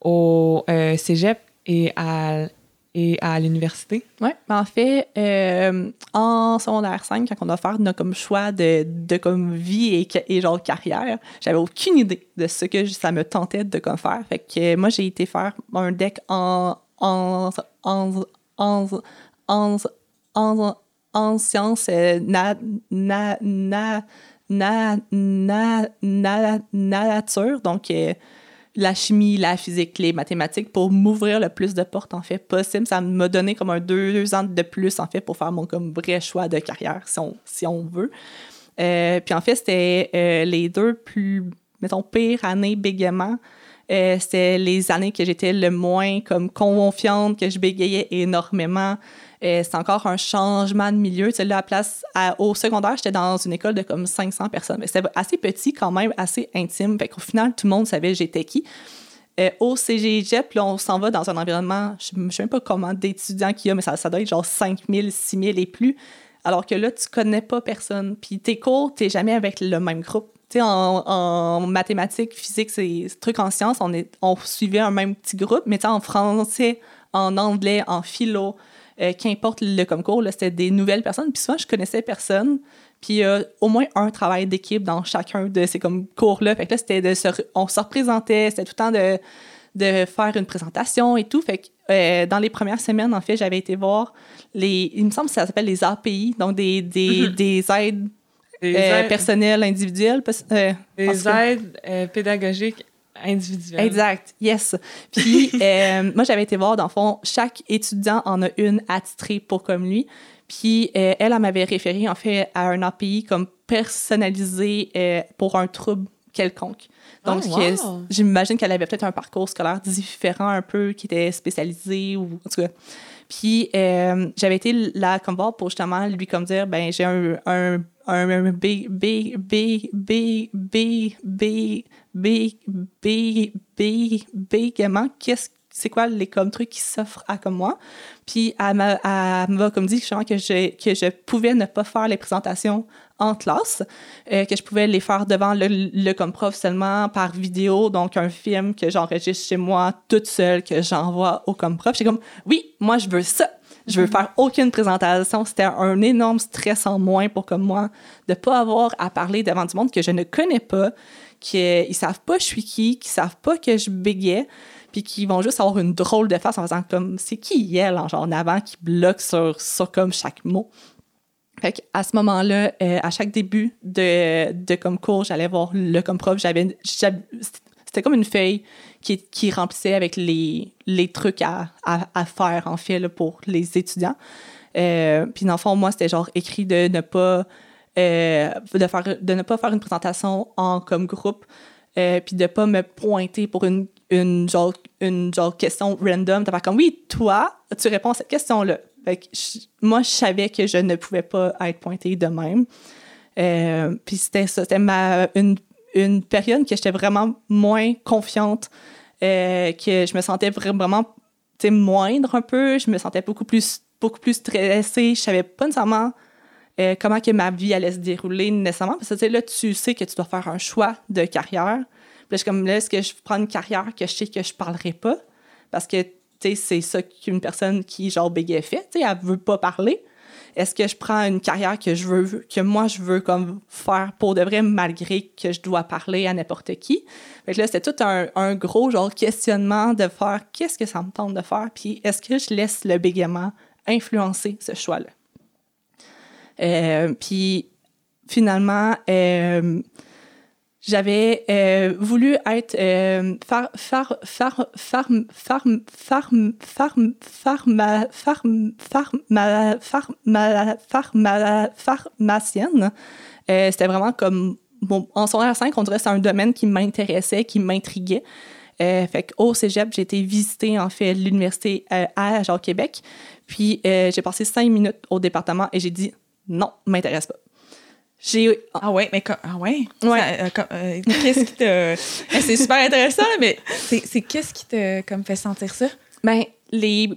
au euh, cégep et à, et à l'université? Oui, en fait, euh, en secondaire 5, quand on a fait notre comme choix de, de comme vie et, et genre carrière, j'avais aucune idée de ce que ça me tentait de comme faire. Fait que euh, moi, j'ai été faire un deck en, en, en, en, en, en, en sciences euh, na, na, na, na, na, na, nature, donc la chimie, la physique, les mathématiques pour m'ouvrir le plus de portes en fait possible. Ça m'a donné comme un deux, ans de plus en fait pour faire mon comme vrai choix de carrière si on, si on veut. Euh, puis en fait, c'était euh, les deux plus, mettons, pires années bégaiement. Euh, c'était les années que j'étais le moins comme confiante, que je bégayais énormément. Euh, c'est encore un changement de milieu. Tu sais, là, à place, au secondaire, j'étais dans une école de comme 500 personnes. C'était assez petit quand même, assez intime. Fait qu'au final, tout le monde savait j'étais qui. Euh, au CGJEP, là, on s'en va dans un environnement, je ne sais même pas comment d'étudiants qu'il y a, mais ça, doit être genre 5000, 6000 et plus. Alors que là, tu connais pas personne. Puis tes cours, tu jamais avec le même groupe. En, mathématiques, physique, c'est trucs en sciences, on, on suivait un même petit groupe, mais en français, en anglais, en philo, euh, qu'importe le concours, c'était des nouvelles personnes. Puis souvent, je connaissais personne. Puis il y a au moins un travail d'équipe dans chacun de ces comme, cours-là. Fait que là, c'était de se, on se représentait, c'était tout le temps de, de faire une présentation et tout. Fait que euh, dans les premières semaines, en fait, j'avais été voir les, il me semble que ça s'appelle les API, donc des, des, Mhm. des aides Des euh, aides, personnelles, individuelles. euh, des aides, pédagogiques individuelles. Exact, yes. Puis euh, moi, j'avais été voir, dans le fond, chaque étudiant en a une attitrée pour comme lui. Puis euh, elle, elle m'avait référé, en fait, à un API comme personnalisé euh, pour un trouble quelconque. Donc, Oh, wow. j'imagine qu'elle avait peut-être un parcours scolaire différent un peu, qui était spécialisé ou en tout cas. Puis euh, j'avais été là comme voir pour justement lui comme dire ben j'ai un un un, un B B B B B B B B B B gaiement qu'est-ce c'est quoi les comme trucs qui s'offrent à comme moi? Puis elle m'a comme dit justement que je que je pouvais ne pas faire les présentations en classe euh, que je pouvais les faire devant le, le comme prof seulement par vidéo donc un film que j'enregistre chez moi toute seule que j'envoie au comme prof. J'ai comme oui moi je veux ça. Je veux faire aucune présentation. C'était un énorme stress en moins pour comme moi de pas avoir à parler devant du monde que je ne connais pas, qui ils savent pas je suis qui, qui savent pas que je bégayais, puis qui vont juste avoir une drôle de face en faisant comme c'est qui elle en genre en avant qui bloque sur, sur comme chaque mot. Fait à ce moment-là, euh, à chaque début de, de comme cours, j'allais voir le comme prof. C'était comme une feuille qui, qui remplissait avec les, les trucs à, à, à faire, en fait, là, pour les étudiants. Euh, puis, dans le fond, moi, c'était genre écrit de ne pas, euh, de ne pas faire une présentation en comme groupe, euh, puis de pas me pointer pour une, une, genre, une genre question random. De faire comme, oui, toi, tu réponds à cette question-là? Moi, je savais que je ne pouvais pas être pointée de même. Euh, puis c'était c'était ma, une, une période que j'étais vraiment moins confiante, que je me sentais vra- vraiment moindre un peu, je me sentais beaucoup plus, beaucoup plus stressée, je savais pas nécessairement euh, comment que ma vie allait se dérouler nécessairement, parce que là, tu sais que tu dois faire un choix de carrière. Puis là, je suis comme, là, est-ce que je prends une carrière que je sais que je parlerai pas? Parce que, tu sais, c'est ça qu'une personne qui, genre, bégaye fait, tu sais, elle veut pas parler. Est-ce que je prends une carrière que je veux, que moi je veux comme faire pour de vrai, malgré que je dois parler à n'importe qui? Fait que là, c'était tout un, un gros genre questionnement de faire qu'est-ce que ça me tente de faire, puis est-ce que je laisse le bégaiement influencer ce choix-là? Euh, puis finalement, euh, j'avais euh, voulu être pharmacienne. C'était vraiment comme bon, en secondaire 5, on dirait que c'est un domaine qui m'intéressait, qui m'intriguait. Euh, fait au cégep, j'ai été visiter en fait l'université euh, à Genre Québec. Puis j'ai passé cinq minutes au département et j'ai dit non, m'intéresse pas. J'ai Ah ouais, mais co- ah ouais? Ouais. Euh, euh, qu'est-ce qui te Eh, C'est super intéressant, mais c'est c'est qu'est-ce qui te comme fait sentir ça? Ben, les,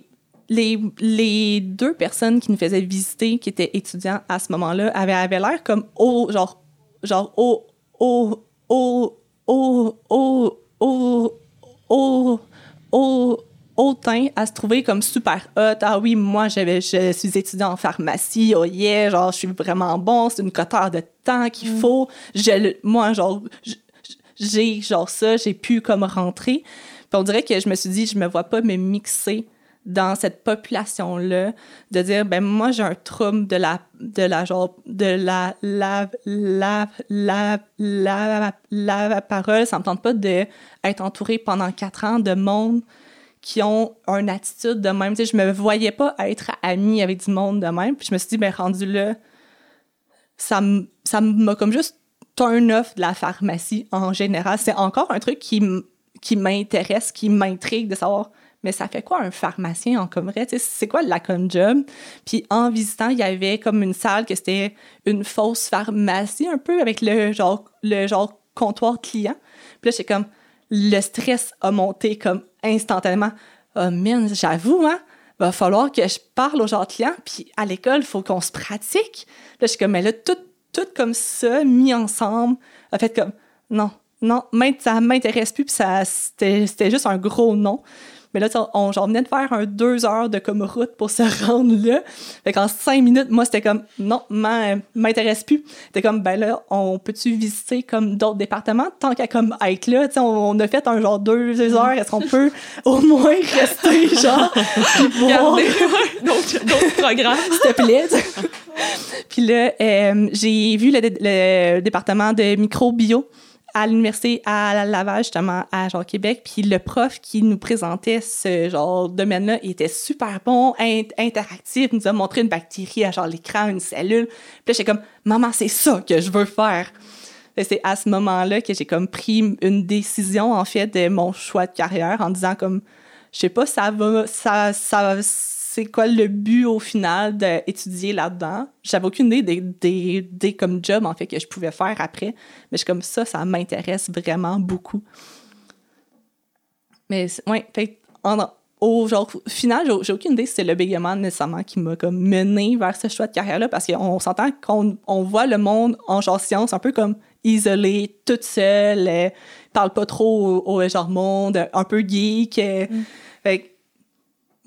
les, les deux personnes qui nous faisaient visiter, qui étaient étudiants à ce moment-là, avaient, avaient l'air comme au, genre, genre, au, au, au, au, au, au, au, au, au teint à se trouver comme super hot. Ah oui, moi, j'avais, je suis étudiant en pharmacie. Oh yeah, genre, je suis vraiment bon. C'est une coteur de temps qu'il faut. Je, moi, genre, j'ai genre ça, j'ai pu comme rentrer. Puis on dirait que je me suis dit, je me vois pas me mixer dans cette population-là, de dire, ben moi, j'ai un trouble de la, de la, genre, de la, la, la, la, la, la, la parole. Ça me tente pas d'être entourée pendant quatre ans de monde qui ont une attitude de même. Tu sais, je me voyais pas être amie avec du monde de même. Puis je me suis dit, ben rendu là, ça m'a comme juste turn off de la pharmacie en général. C'est encore un truc qui, m'intéresse, qui m'intrigue de savoir, mais ça fait quoi un pharmacien en comme vrai? Tu sais, C'est quoi la comme job? Puis en visitant, il y avait comme une salle que c'était une fausse pharmacie un peu avec le genre, le genre comptoir client. Puis là, j'ai comme, le stress a monté comme instantanément. Oh man, j'avoue, hein, va falloir que je parle aux gens clients, puis à l'école, il faut qu'on se pratique. Là, je suis comme, mais là, tout, comme ça, mis ensemble, a fait comme, non, non, ça m'intéresse plus, puis c'était c'était juste un gros non. Mais là, on, venait de faire un deux heures de comme route pour se rendre là. Fait qu'en cinq minutes, moi, c'était comme, non, m'in- m'intéresse plus. C'était comme, ben là, on peut-tu visiter comme d'autres départements? Tant qu'à comme être là? Tu sais, on, on a fait un genre deux, deux heures. Est-ce qu'on peut au moins rester, genre, voir, d'autres programmes. s'il te plaît? puis là, euh, j'ai vu le, le département de microbio à l'université à Laval, justement, à genre Québec. Puis le prof qui nous présentait ce genre domaine-là était super bon, in- interactif, nous a montré une bactérie à genre l'écran, une cellule. Puis là, j'étais comme, maman, c'est ça que je veux faire. C'est à ce moment-là que j'ai comme pris une décision, en fait, de mon choix de carrière en disant comme, je sais pas, ça va, ça, ça, c'est quoi le but au final d'étudier là-dedans? J'avais aucune idée des, des, des comme job, en fait, que je pouvais faire après. Mais je comme ça, ça m'intéresse vraiment beaucoup. Mais ouais, fait en, au genre final, j'ai aucune idée si c'est le bégaiement nécessairement qui m'a comme mené vers ce choix de carrière-là parce qu'on s'entend qu'on on voit le monde en genre science un peu comme isolé, toute seule, euh, parle pas trop au, au genre monde, un peu geek. euh, fait que-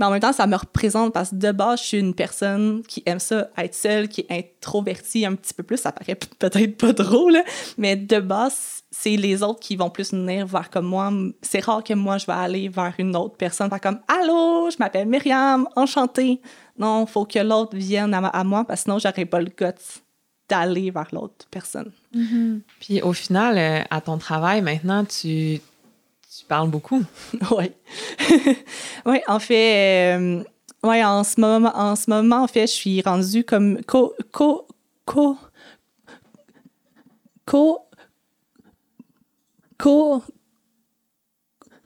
mais en même temps, ça me représente parce que de base, je suis une personne qui aime ça, être seule, qui est introvertie un petit peu plus. Ça paraît peut-être pas drôle, là, mais de base, c'est les autres qui vont plus venir vers comme moi. C'est rare que moi, je vais aller vers une autre personne, faire comme Allô, je m'appelle Myriam, enchantée. Non, faut que l'autre vienne à, à moi parce que sinon, j'aurais pas le guts d'aller vers l'autre personne. Puis au final, euh, à ton travail, maintenant, tu, tu parles beaucoup. Oui. oui, en fait, euh, ouais, en ce moment, en ce moment, en fait, je suis rendue comme co, co, co, co, co,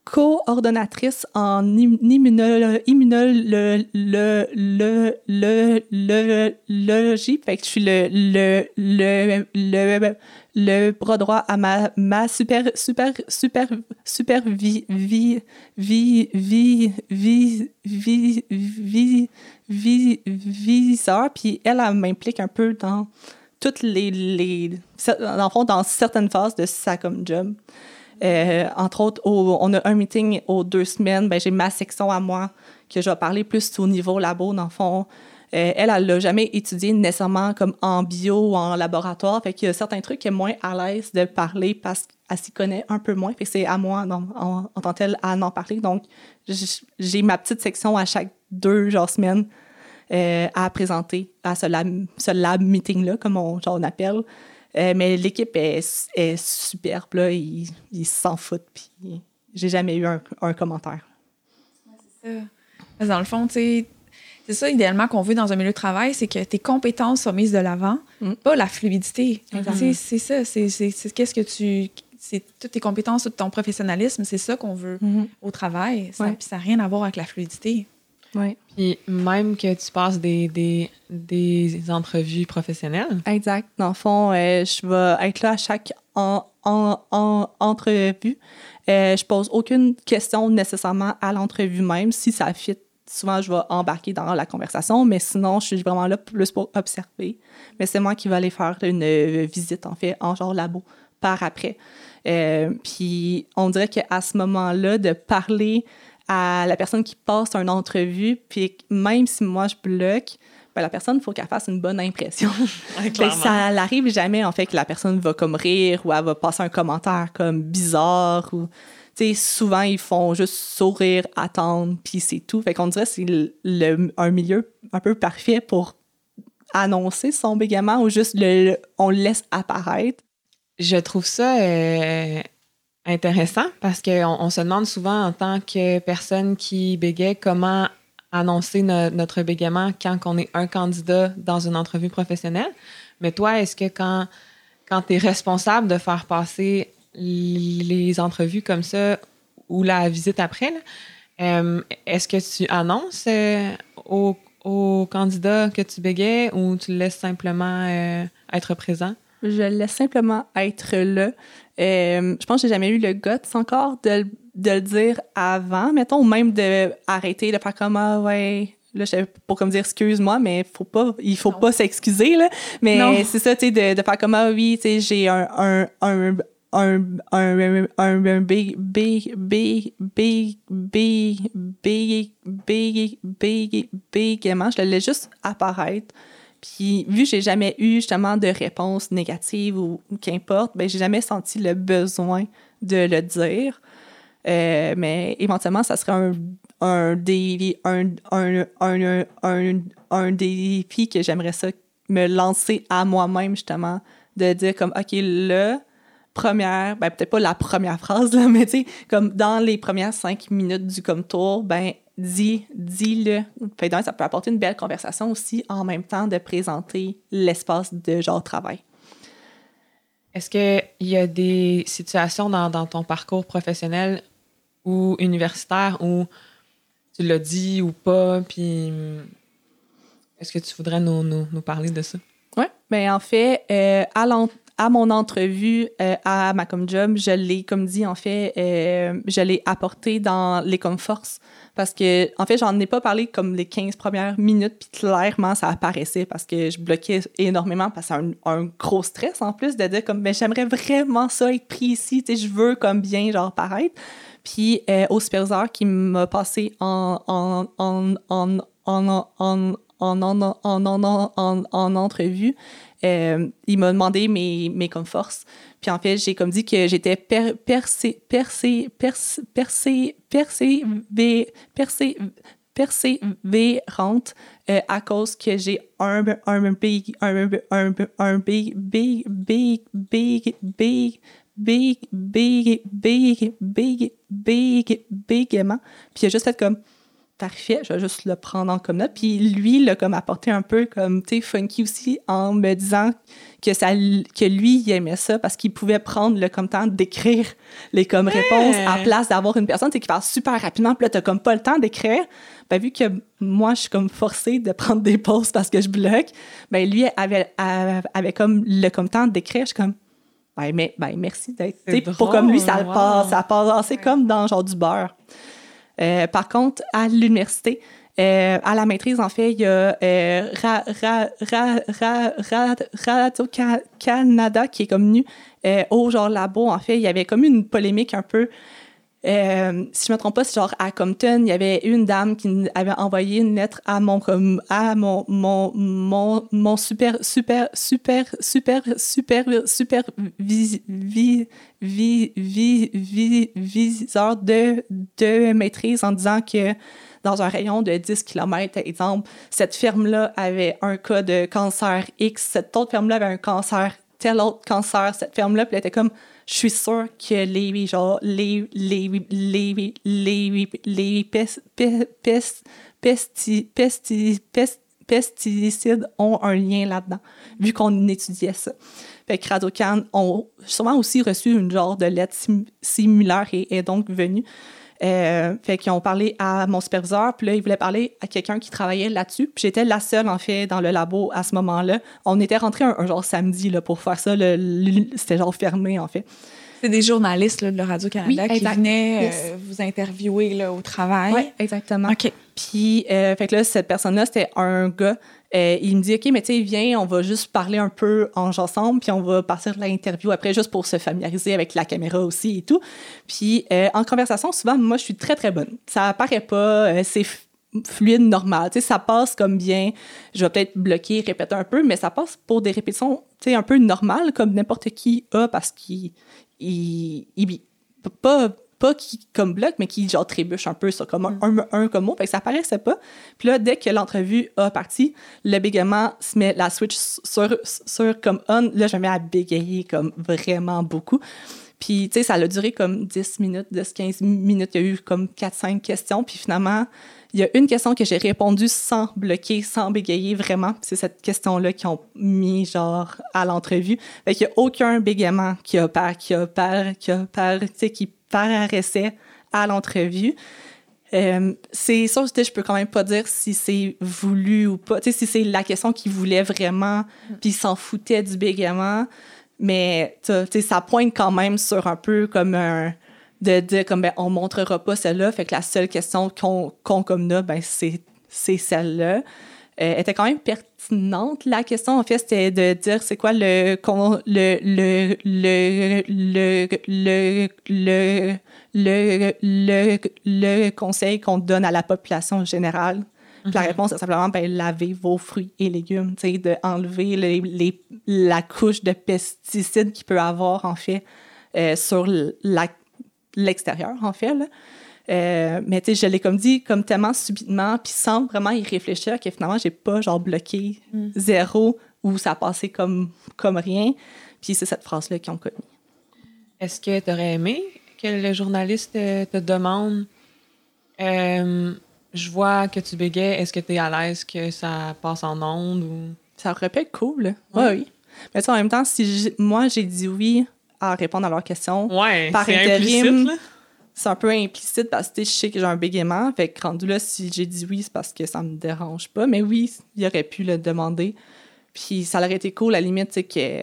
coordonnatrice en im- immuno- immunologie. Fait que je suis le, le, le, le, le bras droit à ma, ma super, super, super, super vie, vie, vie, vie, vie, vie, vie, vie. Puis elle, elle m'implique un peu dans toutes les, les, dans le fond, dans certaines phases de ça comme job. Euh, entre autres, au- on a un meeting aux deux semaines. Ben, j'ai ma section à moi que je vais parler plus au niveau labo, dans le fond. Euh, elle, elle l'a jamais étudié nécessairement comme en bio ou en laboratoire. Fait qu'il y a certains trucs qu'elle est moins à l'aise de parler parce qu'elle s'y connaît un peu moins. Fait que c'est à moi, en, tant que telle, à en parler. Donc, j'ai ma petite section à chaque deux genre, semaines euh, à présenter à ce lab, meeting-là, comme on appelle. Euh, mais l'équipe est, est superbe, là. Ils s'en foutent, puis j'ai jamais eu un, un commentaire. Parce que Dans le fond, tu sais, c'est ça idéalement qu'on veut dans un milieu de travail, c'est que tes compétences soient mises de l'avant, Mm. pas la fluidité. C'est ça, c'est qu'est-ce que tu... C'est toutes tes compétences, tout ton professionnalisme, c'est ça qu'on veut au travail. Ça, Ouais. Ça n'a rien à voir avec la fluidité. Oui. Puis même que tu passes des, des, des entrevues professionnelles. Exact. Dans le fond, euh, je vais être là à chaque en, en, en- entrevue. Euh, je pose aucune question nécessairement à l'entrevue même. Si ça fit, souvent, je vais embarquer dans la conversation, mais sinon, je suis vraiment là plus pour observer. Mais c'est moi qui vais aller faire une euh, visite, en fait, en genre labo, par après. Euh, puis on dirait qu'à ce moment-là, de parler à la personne qui passe une entrevue, puis même si moi, je bloque, ben, la personne, il faut qu'elle fasse une bonne impression. Ça n'arrive jamais, en fait, que la personne va comme rire ou elle va passer un commentaire comme bizarre ou... Tu sais, souvent, ils font juste sourire, attendre, puis c'est tout. Fait qu'on dirait que c'est le, le- un milieu un peu parfait pour annoncer son bégaiement ou juste le, on le laisse apparaître. Je trouve ça euh, intéressant parce qu'on on se demande souvent en tant que personne qui bégaye comment annoncer no- notre bégaiement quand on est un candidat dans une entrevue professionnelle. Mais toi, est-ce que quand, quand tu es responsable de faire passer les entrevues comme ça ou la visite après, euh, est-ce que tu annonces euh, aux candidats que tu bégayes ou tu le laisses simplement euh, être présent? Je laisse simplement être là. Euh, je pense que j'ai jamais eu le guts encore de, de le dire avant, mettons, ou même de arrêter de faire comme ah ouais. Là, je pour comme dire excuse-moi, mais faut pas, il faut Non. pas s'excuser là. Mais c'est ça, tu sais, de, de faire comme ah oui, tu sais, j'ai un, un, un, un, un, un, un big, big, big, big, big, big, big, big, big, Je le laisse juste apparaître. Vu que j'ai jamais eu justement de réponse négative ou, qu'importe, ben, j'ai jamais senti le besoin de le dire. Euh, mais éventuellement, ça serait un, défi, un, défi que j'aimerais ça me lancer à moi-même, justement, de dire comme, OK, là, première, ben peut-être pas la première phrase, mais tu sais, comme dans les premières cinq minutes du comme tour, ben dis, dis-le. ça peut apporter une belle conversation aussi en même temps de présenter l'espace de genre travail. Est-ce qu'il y a des situations dans, dans, ton parcours professionnel ou universitaire où tu l'as dit ou pas, puis est-ce que tu voudrais nous, nous, nous parler de ça? Oui, bien en fait, euh, à à mon entrevue euh, à ma comme job, je l'ai, comme dit, en fait, euh, je l'ai apporté dans les comme force parce que, en fait, j'en ai pas parlé comme les 15 premières minutes, puis clairement, ça apparaissait parce que je bloquais énormément parce que c'est un, gros stress en plus de dire comme, mais j'aimerais vraiment ça être pris ici, tu sais, je veux comme bien, genre, paraître. Puis euh, au superviseur qui m'a passé en, en, en en, en, en, en, en, entrevue, euh, il m'a demandé mes, mes forces. Puis en fait, j'ai comme dit que j'étais per, percé, percé, percé, percé, percé, percé, persévérante euh, à cause que j'ai un, un big, un, un, un big, big, big, big, big, big, big, big, big, big, big aimant. Puis il a juste fait comme parfait, je vais juste le prendre en comme note. Puis lui, il a comme apporté un peu comme, tu sais, funky aussi en me disant que, ça, que lui, il aimait ça parce qu'il pouvait prendre le comme temps d'écrire les comme réponses à place d'avoir une personne, qui parle super rapidement, puis là, t'as comme pas le temps d'écrire. Ben, vu que moi, je suis comme forcée de prendre des pauses parce que je bloque, ben, lui avait, avait, comme le comme temps d'écrire. Je suis comme, ben, mais, ben merci d'être. Pour comme lui, ça, passe, ça passe comme dans genre du beurre. Euh, par contre, à l'université, euh, à la maîtrise, en fait, il y a euh, Radio-Canada qui est comme venu au genre labo. En fait, il y avait comme une polémique un peu euh, si je me trompe pas, c'est genre à Compton, il y avait une dame qui avait envoyé une lettre à mon à mon mon mon, mon super super super super super super vis, vis, vis, vis, viseur de de maîtrise en disant que dans un rayon de 10 km, exemple, cette ferme-là avait un cas de cancer X, cette autre ferme-là avait un cancer, tel autre cancer, cette ferme-là, puis elle était comme je suis sûre que les, genre, les, les, les, les, les pesticides ont un lien là-dedans, vu qu'on étudiait ça. Fait que Radocan ont sûrement aussi reçu une genre de lettre similaire et est donc venu. Euh, fait qu'ils ont parlé à mon superviseur, puis là, ils voulaient parler à quelqu'un qui travaillait là-dessus. Puis j'étais la seule, en fait, dans le labo à ce moment-là. On était rentré un, genre samedi là, pour faire ça. C'était genre fermé, en fait. C'est des journalistes là, de Radio-Canada qui venaient euh, vous interviewer là, au travail. Oui, exactement. OK. Puis, euh, fait que là, cette personne-là, c'était un gars euh, il me dit, OK, mais tu sais, viens, on va juste parler un peu en ensemble, puis on va partir de l'interview après, juste pour se familiariser avec la caméra aussi et tout. Puis en conversation, souvent, moi, je suis très, très bonne. Ça paraît pas, c'est fluide, normal. Tu sais, ça passe comme bien. Je vais peut-être bloquer, répéter un peu, mais ça passe pour des répétitions, tu sais, un peu normales, comme n'importe qui a, parce qu'il... Il, il, pas pas qui comme bloc, mais qui genre trébuche un peu sur comme un, mm. un, comme mot. Fait que ça paraissait pas. Puis là, dès que l'entrevue a parti, le bégaiement se met la switch sur, sur comme on. Là, je me mets à bégayer comme vraiment beaucoup. Puis, tu sais, ça a duré comme 10 minutes, 10-15 minutes. Il y a eu comme 4-5 questions. Puis finalement, il y a une question que j'ai répondu sans bloquer, sans bégayer vraiment. C'est cette question-là qu'ils ont mis genre à l'entrevue. Fait qu'il n'y a aucun bégaiement qui par, qui par, qui par, tu sais, qui paraissait à l'entrevue. Euh, c'est sûr je peux quand même pas dire si c'est voulu ou pas. Tu sais, si c'est la question qu'il voulait vraiment, puis s'en foutait du bégaiement. Mais tu sais, ça pointe quand même sur un peu comme un. De dire comme ben, on montrera pas celle-là. Fait que la seule question qu'on comme là, ben, c'est, c'est celle-là. euh, était quand même pertinente. La question, en fait, c'était de dire c'est quoi le, le, le, le, le, le, le, le, le, le conseil qu'on donne à la population générale. Puis La réponse, c'est simplement ben, laver vos fruits et légumes, tu sais, de enlever les, les, la couche de pesticides qu'il peut avoir, en fait, euh, sur la- l'extérieur, en fait. Là. Euh, mais tu sais, je l'ai comme dit, comme tellement subitement, puis sans vraiment y réfléchir, que finalement, j'ai pas genre bloqué zéro ou ça a passé comme, comme rien. Puis c'est cette phrase-là qu'ils ont connue. Est-ce que tu aurais aimé que le journaliste euh, te demande euh, Je vois que tu bégais, est-ce que tu es à l'aise que ça passe en ondes ou. Ça aurait pu être cool. là. Ouais. Ouais, oui. Mais tu sais, en même temps, si moi, j'ai dit oui à répondre à leurs questions, Ouais, Par c'est intérim, c'est un peu implicite parce que je sais que j'ai un bégaiement. Fait que rendu là, si j'ai dit oui, c'est parce que ça me dérange pas. Mais oui, il aurait pu le demander. Puis ça aurait été cool, à la limite, sais, que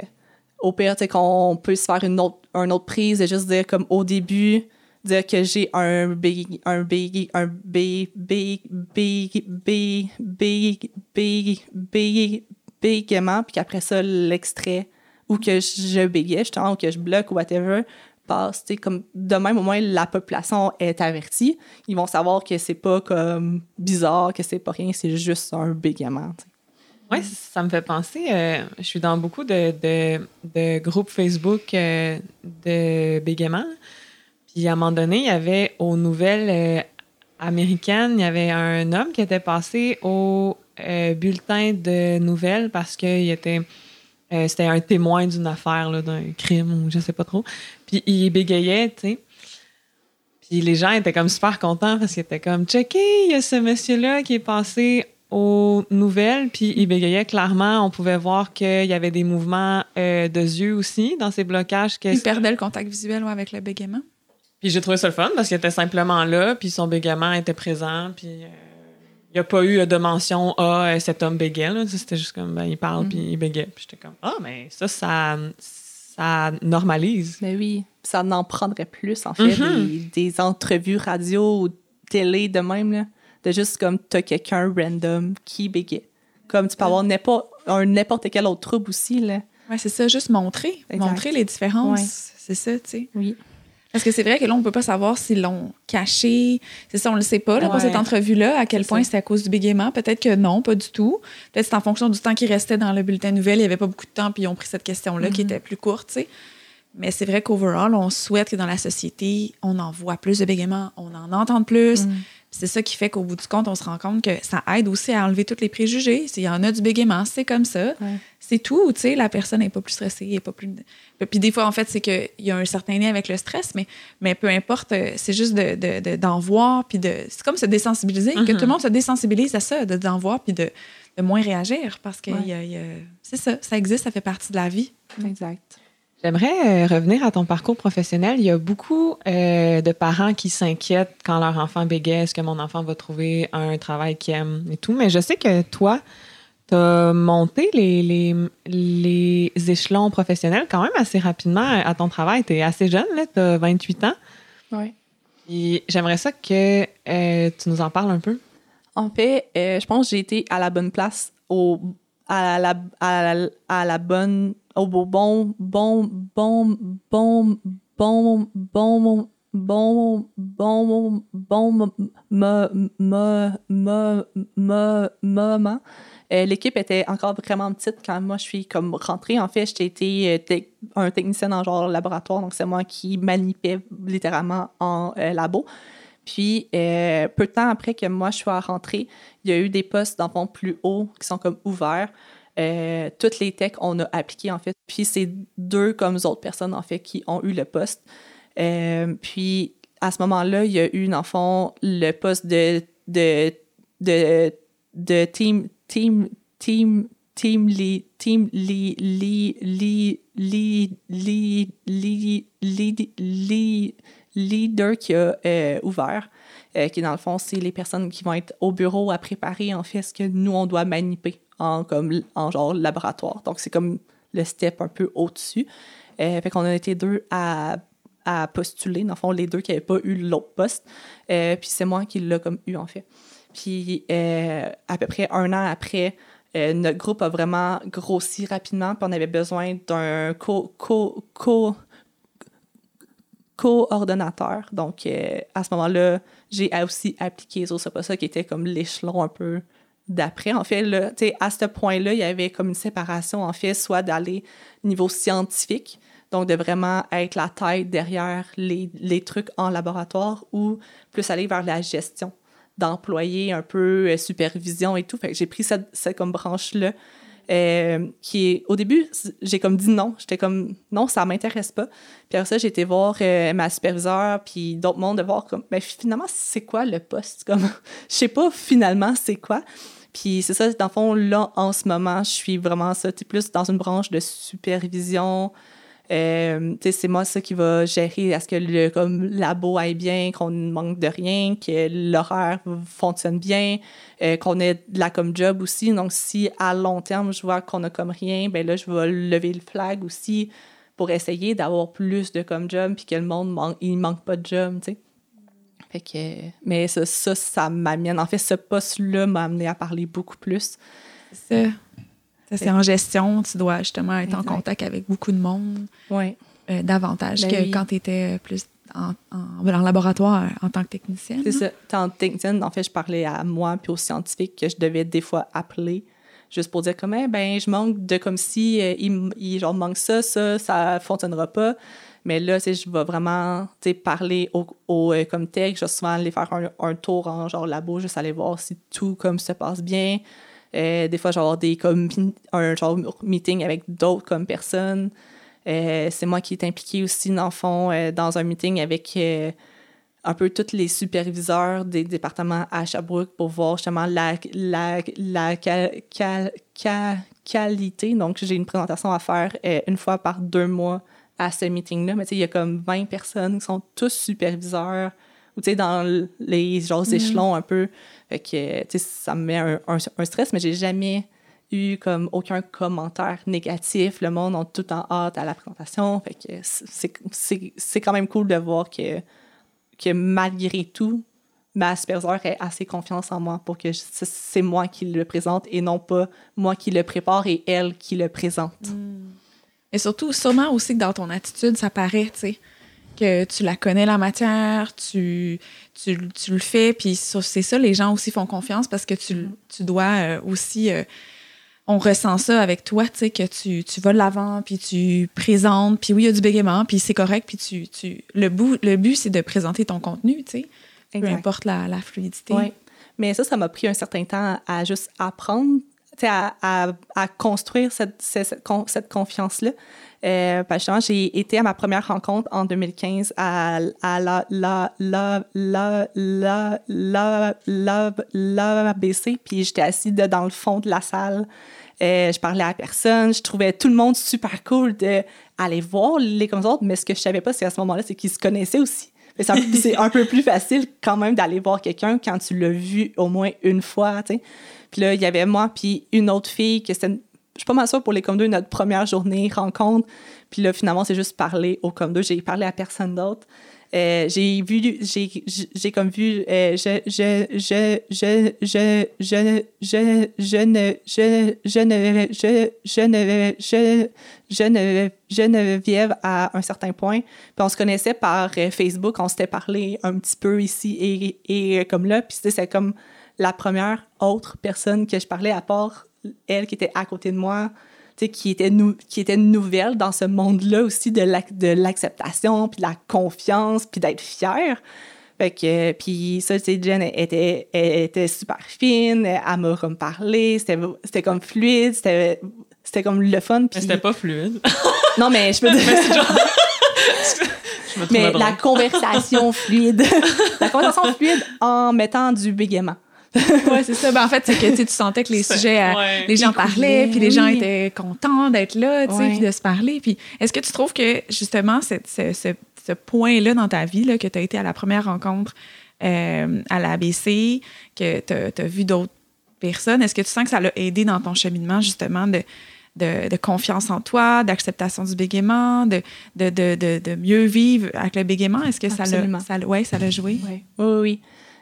au pire, tu sais, qu'on peut se faire une autre, une autre prise et juste dire comme au début, dire que j'ai un bé, un bé, un bé, bé, bé, bé, bé, bé, bé, bégaiement, puis qu'après ça, l'extrait, ou que je bégayais, justement, ou que je bloque, ou whatever, passe, comme de même, au moins, la population est avertie. Ils vont savoir que c'est pas comme bizarre, que c'est pas rien, c'est juste un bégaiement. Oui, ça me fait penser. euh, je suis dans beaucoup de, de- groupes Facebook euh, de bégaiement. Puis à un moment donné, il y avait aux nouvelles euh, américaines, il y avait un homme qui était passé au bulletin de nouvelles parce qu'il était. Euh, c'était un témoin d'une affaire, là, d'un crime ou je sais pas trop. Puis il bégayait, tu sais. Puis les gens étaient comme super contents parce qu'ils étaient comme checké, il y a ce monsieur-là qui est passé aux nouvelles, puis il bégayait clairement. On pouvait voir qu'il y avait des mouvements euh, de yeux aussi dans ses blocages. Que... Il perdait le contact visuel ouais, avec le bégaiement. Puis j'ai trouvé ça le fun parce qu'il était simplement là, puis son bégaiement était présent, puis euh, il n'y a pas eu de mention Ah, euh, cet homme bégait. là. C'était juste comme ben, il parle, puis il bégait. Puis j'étais comme Ah, mais ça, ça, ça normalise. Mais oui, ça en prendrait plus, en fait, Mhm. des, des entrevues radio ou télé de même, là, de juste comme t'as quelqu'un random qui bégaye. Comme tu peux avoir n'importe un n'importe quel autre trouble aussi, là. Ouais, c'est ça, juste montrer. Exact. Montrer les différences. Ouais. C'est ça, tu sais. Oui. Parce que c'est vrai que là, on peut pas savoir s'ils l'ont caché. C'est ça, on le sait pas, là, pour cette entrevue-là, à quel point c'était à cause du bégaiement. Peut-être que non, pas du tout. Peut-être que c'est en fonction du temps qui restait dans le bulletin nouvelle. Il y avait pas beaucoup de temps, puis ils ont pris cette question-là qui Mhm. était plus courte, tu sais. Mais c'est vrai qu'overall, on souhaite que dans la société, on en voit plus de bégaiements, on en entende plus. Mm. C'est ça qui fait qu'au bout du compte, on se rend compte que ça aide aussi à enlever tous les préjugés. S'il y en a du bégaiement, c'est comme ça. Ouais. C'est tout, tu sais, la personne n'est pas plus stressée, pas plus... Puis des fois, en fait, c'est qu'il y a un certain lien avec le stress, mais, mais peu importe, euh, c'est juste d'en de, de, d'en voir, puis de... C'est comme se désensibiliser, que Mhm. tout le monde se désensibilise à ça, de- d'en voir, puis de, de moins réagir, parce que Ouais. il y a- il y a- c'est ça, ça existe, ça fait partie de la vie. Exact. J'aimerais euh, revenir à ton parcours professionnel. Il y a beaucoup euh, de parents qui s'inquiètent quand leur enfant bégaye. Est-ce que mon enfant va trouver un travail qu'il aime et tout? Mais je sais que toi, tu as monté les, les, les échelons professionnels quand même assez rapidement à ton travail. Tu es assez jeune, tu as 28 ans. Et j'aimerais ça que euh, tu nous en parles un peu. En fait, euh, je pense que j'ai été à la bonne place, au, à, la, à, la, à la bonne, au beau- bon, bon, bon, bon, bon, bon, bon, bon, bon, mo- mo- mo- mo- moment. Euh, L'équipe était encore vraiment petite quand moi je suis comme rentrée. En fait, j'ai été euh, un technicien en genre laboratoire, donc c'est moi qui manipais littéralement en euh, labo. Puis, euh, peu de temps après que moi, je sois rentrée, il y a eu des postes, dans le fond, plus hauts qui sont comme ouverts. Euh, toutes les techs, on a appliqué, en fait. Puis c'est deux comme autres personnes, en fait, qui ont eu le poste. Euh, puis à ce moment-là, il y a eu, dans le fond, le poste de, de, de, de team, team, team, team lead, team lead, lead, lead, lead, lead, leader qui a euh, ouvert, qui dans le fond, c'est les personnes qui vont être au bureau à préparer en fait ce que nous, on doit maniper en, comme, en genre laboratoire. Donc, c'est comme le step un peu au-dessus. Euh, fait qu'on a été deux à, à postuler, dans le fond, les deux qui n'avaient pas eu l'autre poste. Euh, puis c'est moi qui l'ai comme eu en fait. Puis euh, à peu près un an après, notre groupe a vraiment grossi rapidement, puis on avait besoin d'un co, co, co, coordonnateur. Donc, à ce moment-là, j'ai aussi appliqué ça qui était comme l'échelon un peu d'après. En fait, là, à ce point-là, il y avait comme une séparation, en fait, soit d'aller niveau scientifique, donc de vraiment être la tête derrière les, trucs en laboratoire, ou plus aller vers la gestion d'employés, un peu euh, supervision et tout. J'ai pris cette, cette comme branche-là euh, qui est, au début, j'ai comme dit non. J'étais comme, non, ça m'intéresse pas. Puis après ça, j'ai été voir euh, ma superviseure, puis d'autres mondes, de voir comme, mais ben, finalement, c'est quoi le poste? Comme, je sais pas finalement c'est quoi. Puis c'est ça, dans le fond, là, en ce moment, je suis vraiment ça, plus dans une branche de supervision, euh, c'est moi ça qui va gérer à ce que le comme, labo aille bien, qu'on ne manque de rien, que l'horaire fonctionne bien, euh, qu'on ait de la comme job aussi. Donc, si à long terme, je vois qu'on a comme rien, ben là, je vais lever le flag aussi pour essayer d'avoir plus de comme job, puis que le monde manque, il manque pas de job, tu sais. Fait mais ça, ça, ça m'amène. En fait, ce poste-là m'a amené à parler beaucoup plus. C'est c'est en gestion, tu dois justement être en contact avec beaucoup de monde. Oui. Euh, davantage ben que quand tu étais plus en, en, laboratoire en tant que technicienne. C'est ça. En technicienne, en fait, je parlais à moi puis aux scientifiques que je devais des fois appeler juste pour dire comme, eh, ben, je manque de comme si euh, il, genre, manque ça, ça, ça fonctionnera pas. Mais là, sais, je vais vraiment, parler au, au euh, comme tech. Je vais souvent aller faire un, un, tour en genre labo, juste aller voir si tout comme se passe bien. Euh, des fois, genre des comme un genre meeting avec d'autres comme personnes. Euh, c'est moi qui est impliqué aussi, dans fond, euh, dans un meeting avec un peu tous les superviseurs des départements à Sherbrooke pour voir justement la, la, la qualité. Donc, j'ai une présentation à faire une fois par deux mois à ce meeting-là. Mais tu sais, il y a comme 20 personnes qui sont tous superviseurs ou tu sais, dans les genres mm. échelons un peu. Fait que, tu sais, ça me met un, un, stress, mais j'ai jamais eu comme aucun commentaire négatif. Le monde a tout en hâte à la présentation. Fait que c'est quand même cool de voir que, que malgré tout, ma superviseure ait assez confiance en moi pour que c'est moi qui le présente et non pas moi qui le prépare et elle qui le présente. Mm. Et surtout, sûrement aussi que dans ton attitude, ça paraît, tu sais que tu la connais la matière, tu, tu, le fais, puis c'est ça, les gens aussi font confiance parce que tu, tu dois euh, aussi, euh, on ressent ça avec toi, tu sais, que tu, tu vas de l'avant, puis tu présentes, puis oui, il y a du bégaiement, puis c'est correct, puis tu, tu, le, bout, le but, c'est de présenter ton contenu, tu sais, peu importe la, la fluidité. Oui, mais ça, ça m'a pris un certain temps à juste apprendre, à, à, à, construire cette, cette, cette confiance-là. Euh, ben, parce que j'ai été à ma première rencontre en 2015 à, à la, la, la, la, la, la, la, la BC, puis j'étais assise dans le fond de la salle. Euh, je parlais à personne, je trouvais tout le monde super cool d'aller voir les comme autres, mais ce que je savais pas, c'est à ce moment-là, c'est qu'ils se connaissaient aussi. C'est un peu plus facile quand même d'aller voir quelqu'un quand tu l'as vu au moins une fois, tu sais. Puis là, il y avait moi puis une autre fille que c'était je suis pas mal sûre pour les comme deux, notre première journée rencontre. Puis là, finalement, c'est juste parler au comme deux. J'ai parlé à personne d'autre. Euh, j'ai vu, j'ai comme vu, euh, je, je, je, je, je, je, je, je ne, je, je ne, je, je ne, je, je ne, Geneviève à un certain point. Puis on se connaissait par euh, Facebook, on s'était parlé un petit peu ici et, et comme là. Puis c'était comme la première autre personne que je parlais à part elle qui était à côté de moi, qui était, nou qui était nouvelle dans ce monde-là aussi de l'acceptation, puis de la confiance, puis d'être fière. Fait que, puis ça, tu sais, Jen était, était super fine, elle m'a comme parlé, c'était comme fluide, c'était comme le fun. Mais c'était pas fluide. non, mais je peux dire... mais la conversation fluide. la conversation fluide en mettant du bégaiement. Ouais, c'est ça. Ben, en fait, c'est que tu sentais que les sujets, euh, les gens parlaient, puis les gens étaient contents d'être là, tu sais, puis de se parler. Puis est-ce que tu trouves que justement ce, ce, ce point-là dans ta vie, là, que tu as été à la première rencontre euh, à l'ABC, que tu as, vu d'autres personnes, est-ce que tu sens que ça l'a aidé dans ton cheminement justement de, de, de confiance en toi, d'acceptation du bégaiement, de, de, de, mieux vivre avec le bégaiement? Est-ce que ça l'a, ça, ouais, ça l'a joué? Oui, oui. oui.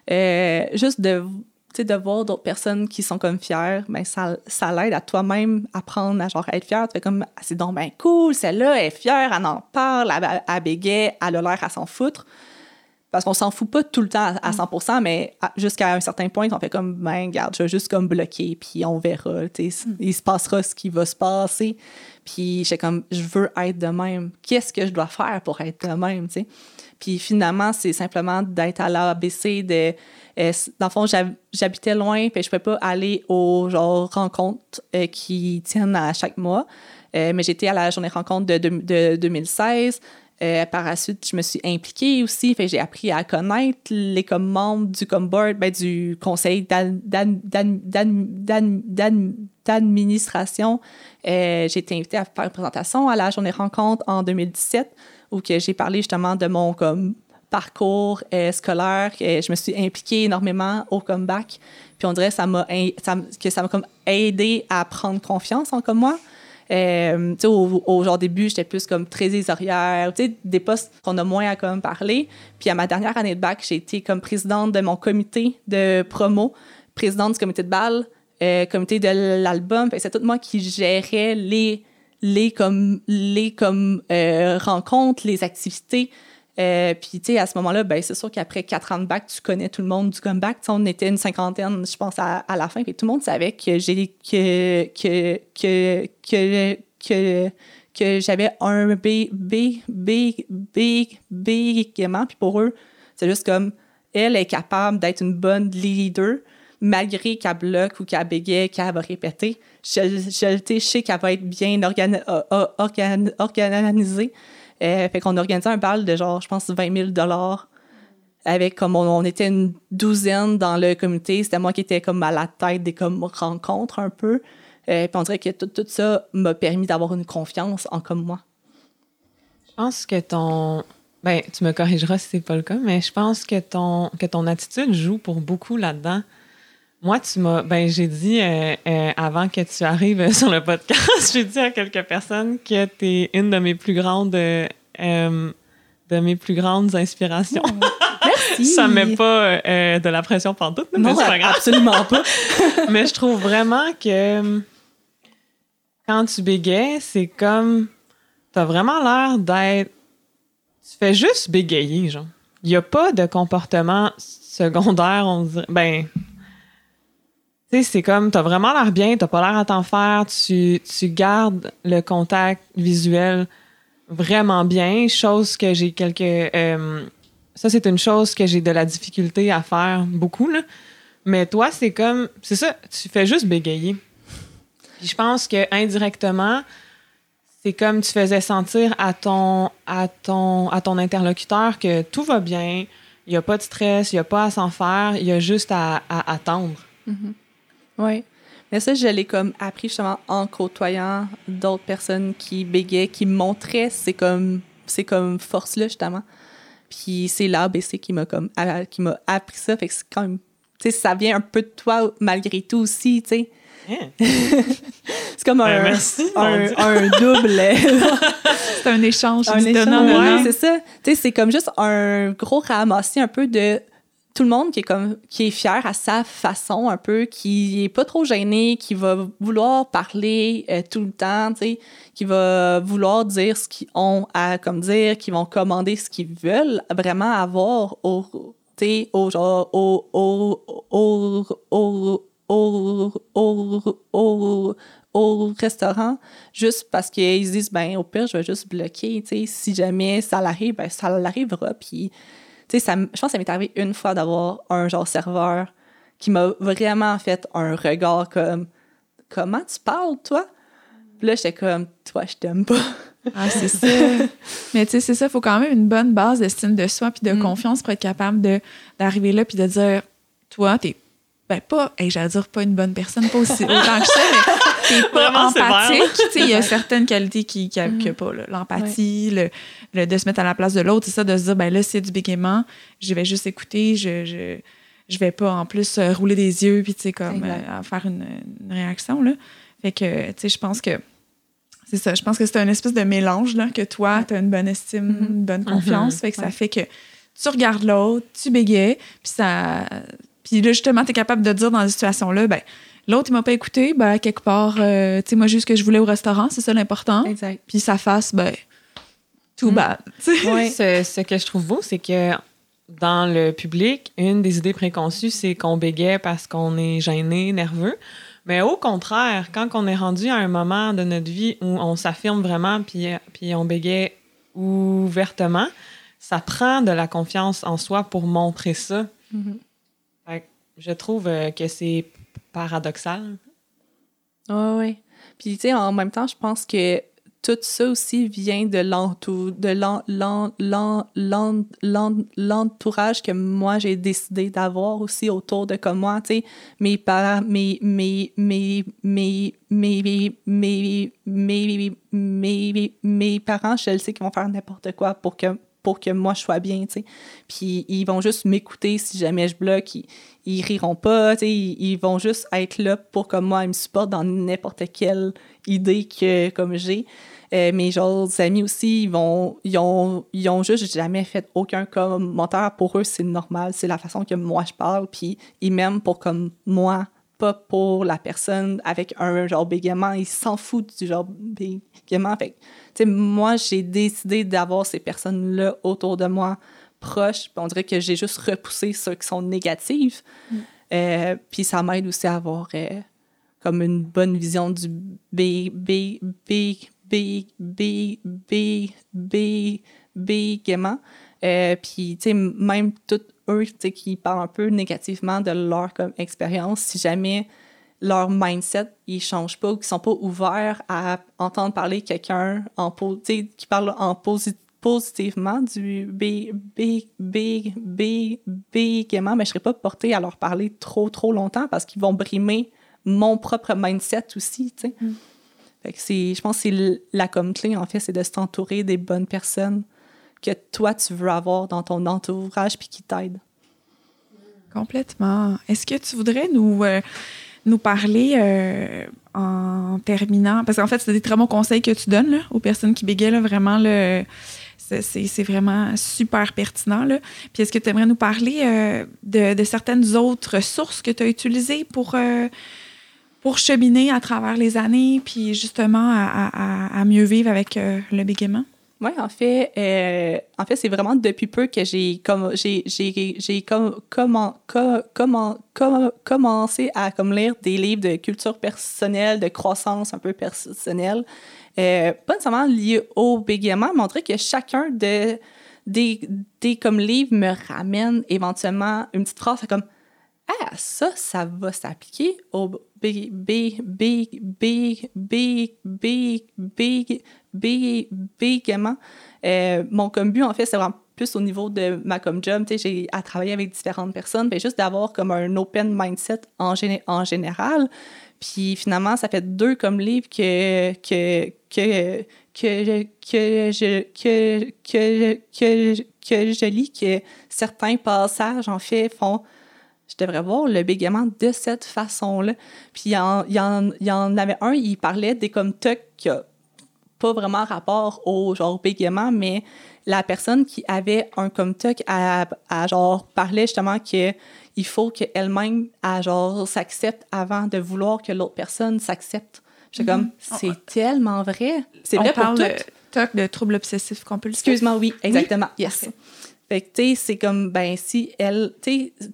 Euh, juste de sais, de voir d'autres personnes qui sont comme fières, ben ça, ça l'aide à toi-même apprendre à genre être fière. Tu fais comme, ah, c'est donc ben cool, celle-là est fière, elle en parle, elle, elle bégaye, elle a l'air à s'en foutre. Parce qu'on s'en fout pas tout le temps à 100 Mm. mais jusqu'à un certain point, on fait comme, ben, regarde, je vais juste comme bloquer, puis on verra. tu sais, Mm. Il se passera ce qui va se passer. Puis j'étais comme, je veux être de même. Qu'est-ce que je dois faire pour être de même, tu sais? Puis finalement, c'est simplement d'être à l'ABC, euh, dans le fond, j'hab- j'habitais loin, puis je pouvais pas aller aux genre, rencontres euh, qui tiennent à chaque mois. Euh, mais j'étais à la journée rencontre de, de, de 2016. Euh, par la suite, je me suis impliquée aussi. J'ai appris à connaître les membres du comme board, ben, du conseil d'ad- d'ad- d'ad- d'ad- d'ad- d'ad- d'administration. J'ai été invitée à faire une présentation à la journée rencontre en 2017 où que j'ai parlé justement de mon comme parcours euh, scolaire. Euh, je me suis impliquée énormément au comeback. Puis on dirait que ça m'a comme aidé à prendre confiance en comme moi. Euh, au, au genre début, j'étais plus comme trésorière, des postes qu'on a moins à comme parler. Puis à ma dernière année de bac, j'ai été comme présidente de mon comité de promo, présidente du comité de bal, euh, comité de l'album. C'est tout moi qui gérais les les comme les comme euh, rencontres, les activités. Euh, puis, tu sais, à ce moment-là, ben, c'est sûr qu'après quatre ans de bac, tu connais tout le monde du comeback. Tu sais, on était une cinquantaine, je pense, à, à la fin. Puis tout le monde savait que j'ai que que que que que, que j'avais un B B B B B. Puis pour eux, c'est juste comme elle est capable d'être une bonne leader malgré qu'elle bloque ou qu'elle bégaye, qu'elle va répéter. Je, je, je sais qu'elle va être bien organi- organ- organisée. Euh, fait qu'on a organisé un bal de genre, je pense, 20 000 avec comme on, on était une douzaine dans le comité. C'était moi qui étais comme à la tête des comme rencontres un peu. Euh, puis on dirait que tout, tout ça m'a permis d'avoir une confiance en comme moi. Je pense que ton. Ben, tu me corrigeras si c'est pas le cas, mais je pense que ton, que ton attitude joue pour beaucoup là-dedans. Moi, tu m'as. Ben, j'ai dit euh, euh, avant que tu arrives sur le podcast, j'ai dit à quelques personnes que tu es une de mes plus grandes. euh, de mes plus grandes inspirations. Merci. Ça me met pas euh, de la pression pantoute, mais Non, c'est pas grave. absolument pas. mais je trouve vraiment que quand tu bégayes, c'est comme. T'as vraiment l'air d'être. Tu fais juste bégayer, genre. Il n'y a pas de comportement secondaire, on dirait. Ben. Sais, c'est comme. T'as vraiment l'air bien, t'as pas l'air à t'en faire, tu, tu gardes le contact visuel vraiment bien, chose que j'ai quelques. euh, ça, c'est une chose que j'ai de la difficulté à faire beaucoup, là. Mais toi, c'est comme. C'est ça, tu fais juste bégayer. Puis je pense que indirectement, c'est comme tu faisais sentir à ton, à ton, à ton interlocuteur que tout va bien, il n'y a pas de stress, il n'y a pas à s'en faire, il y a juste à, à attendre. Oui. Mais ça, je l'ai comme appris justement en côtoyant d'autres personnes qui bégaient, qui montraient ces comme, ces comme forces-là, justement. Puis c'est l'ABC qui m'a comme a- qui m'a appris ça. Fait que c'est quand même. Tu sais, ça vient un peu de toi malgré tout aussi, tu sais. C'est comme un, Ben, merci, un, Dieu. un double. C'est un échange, un échange, ouais, c'est ça. Tu sais, c'est comme juste un gros ramassis un peu de tout le monde qui est comme qui est fier à sa façon un peu, qui est pas trop gêné, qui va vouloir parler euh, tout le temps, qui va vouloir dire ce qu'ils ont à comme dire, qui vont commander ce qu'ils veulent vraiment avoir au au genre au au au au au au au au restaurant juste parce qu'ils se disent ben au pire je vais juste bloquer tu sais si jamais ça l'arrive ben ça l'arrivera puis tu sais ça m- je pense que ça m'est arrivé une fois d'avoir un genre serveur qui m'a vraiment fait un regard comme comment tu parles toi? Puis là j'étais comme toi je t'aime pas Ah, c'est ça. Mais tu sais, c'est ça, il faut quand même une bonne base d'estime de soi puis de Mm. confiance pour être capable d'arriver là puis de dire, toi, t'es ben pas, hey, j'allais dire pas une bonne personne, pas aussi autant que ça, mais t'es pas Vraiment empathique. Tu sais, il y a certaines qualités qui qui Mm. qu'il y a pas, là. l'empathie, le, le- de se mettre à la place de l'autre, c'est ça, de se dire, ben là, c'est du bégaiement, je vais juste écouter, je, je, je vais pas en plus euh, rouler des yeux puis tu sais, comme euh, faire une, une réaction, là. Fait que, tu sais, je pense que c'est ça. Je pense que c'est un espèce de mélange, là, que toi, tu as une bonne estime, Mhm. une bonne confiance. Fait que ça fait que tu regardes l'autre, tu bégayes, puis ça. Puis là, justement, tu es capable de dire dans cette situation-là, ben, l'autre, il m'a pas écouté, ben, quelque part, euh, tu sais, moi, juste que je voulais au restaurant, c'est ça l'important. Exact. Puis sa face, ben, Mm. bad. tu sais. Ouais. Ce, ce que je trouve beau, c'est que dans le public, une des idées préconçues, c'est qu'on bégaye parce qu'on est gêné, nerveux. Mais au contraire, quand on est rendu à un moment de notre vie où on s'affirme vraiment puis, puis on bégaye ouvertement, ça prend de la confiance en soi pour montrer ça. Mhm. Que je trouve euh, que c'est paradoxal. Oui, oui. Puis, tu sais, en même temps, je pense que tout ça aussi vient de l'entou- de l'en- l'en- l'en- l'en- l'en- l'entourage que moi, j'ai décidé d'avoir aussi autour de comme moi, tu sais, mes parents, mes, mes, mes, mes, mes, mes, parents, je sais qu'ils vont faire n'importe quoi pour que pour que moi je sois bien, tu sais. Puis ils vont juste m'écouter si jamais je bloque, ils, ils riront pas, tu sais, ils, ils vont juste être là pour que moi ils me supportent dans n'importe quelle idée que comme j'ai. Euh, mes autres amis aussi, ils vont ils ont ils ont juste jamais fait aucun commentaire. Pour eux, c'est normal, c'est la façon que moi je parle, puis ils m'aiment pour comme moi pas pour la personne avec un genre bégaiement. Ils s'en foutent du genre bégaiement. Fait que, tu sais, moi, j'ai décidé d'avoir ces personnes-là autour de moi proches. On dirait que j'ai juste repoussé ceux qui sont négatifs. Euh, puis ça m'aide aussi à avoir euh, comme une bonne vision du bé, bé, bé, bé, bé, bé, bé, bégaiement. Euh, puis, tu sais, même tous eux, qui parlent un peu négativement de leur comme, expérience, si jamais leur mindset, ils changent pas ou qu'ils sont pas ouverts à entendre parler quelqu'un en qui parle en posi- positivement du B, B, B, B, bégaiement, mais je serais pas portée à leur parler trop, trop longtemps parce qu'ils vont brimer mon propre mindset aussi, tu sais. Fait que c'est, je pense que c'est la comme clé, en fait, c'est de s'entourer des bonnes personnes que toi, tu veux avoir dans ton entourage puis qui t'aident. Complètement. Est-ce que tu voudrais nous, euh, nous parler euh, en terminant? Parce qu'en fait, c'est des très bons conseils que tu donnes aux personnes qui bégayent. Vraiment, là, c'est, vraiment super pertinent. Là. Puis est-ce que tu aimerais nous parler euh, de, certaines autres sources que tu as utilisées pour, pour cheminer à travers les années, puis justement à, mieux vivre avec le bégaiement? Oui, en fait, euh, en fait, c'est vraiment depuis peu que j'ai comme j'ai j'ai j'ai comme comment co- comment com- commencé à comme lire des livres de culture personnelle, de croissance un peu personnelle, euh, pas nécessairement liés au bégaiement, mais on dirait que chacun de des des comme livres me ramène éventuellement une petite phrase comme ah, ça, ça va s'appliquer au big, big, big, big, big, big, bigement. Euh, mon comme but, en fait, c'est vraiment plus au niveau de ma comme job. J'ai à travailler avec différentes personnes, puis juste d'avoir comme un open mindset en, géné- en général. Puis finalement, ça fait deux comme livres que, que, que, que, que, je, que, que, que, que je lis, que certains passages, en fait, font je devrais voir le bégaiement de cette façon-là. Puis il y, en, y en- y en avait un, il parlait des comme tocs pas vraiment rapport au genre bégaiement, mais la personne qui avait un comme toc à, à genre parlait justement que il faut qu'elle-même à genre s'accepte avant de vouloir que l'autre personne s'accepte. J'étais comme c'est tellement vrai. C'est vrai pour tout. de TOC, de troubles obsessifs compulsifs. Excuse-moi, oui, exactement. Yes. Fait que, tu sais, c'est comme, ben, si elle, tu sais,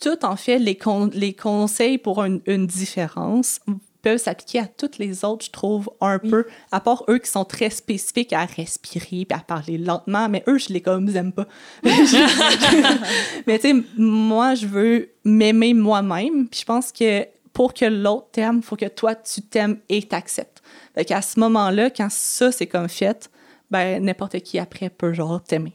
tout, en fait, les, con- les conseils pour une différence peuvent s'appliquer à toutes les autres, je trouve, un peu, à part eux qui sont très spécifiques à respirer puis à parler lentement, mais eux, je les comme, aime pas. mais tu sais, moi, je veux m'aimer moi-même, puis je pense que pour que l'autre t'aime, il faut que toi, tu t'aimes et t'acceptes. Fait qu'à ce moment-là, quand ça, c'est comme fait, ben, n'importe qui après peut, genre, t'aimer.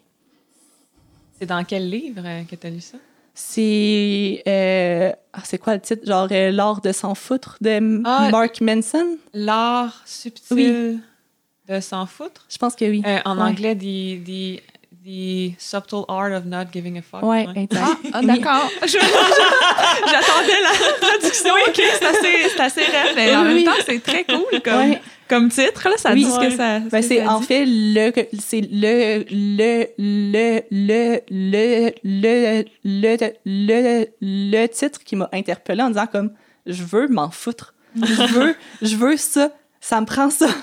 C'est dans quel livre euh, que tu as lu ça? C'est. euh, ah, c'est quoi le titre? Genre euh, L'art de s'en foutre de Ah. Mark Manson? L'art subtil de s'en foutre? Je pense que oui. Euh, en Ouais. anglais, the, the, the subtle art of not giving a fuck. Ouais, Ouais. exact. Ah, d'accord. J'attendais la traduction. OK, c'est assez, c'est assez réel, mais en Oui. même temps, c'est très cool. Comme... Ouais. Comme titre, là, ça Oui. dit ce que ça. Ben, c'est en dit. fait le c'est le le le le le le le le le titre qui m'a interpellée en disant comme je veux m'en foutre. Je veux je veux ça, ça me prend ça.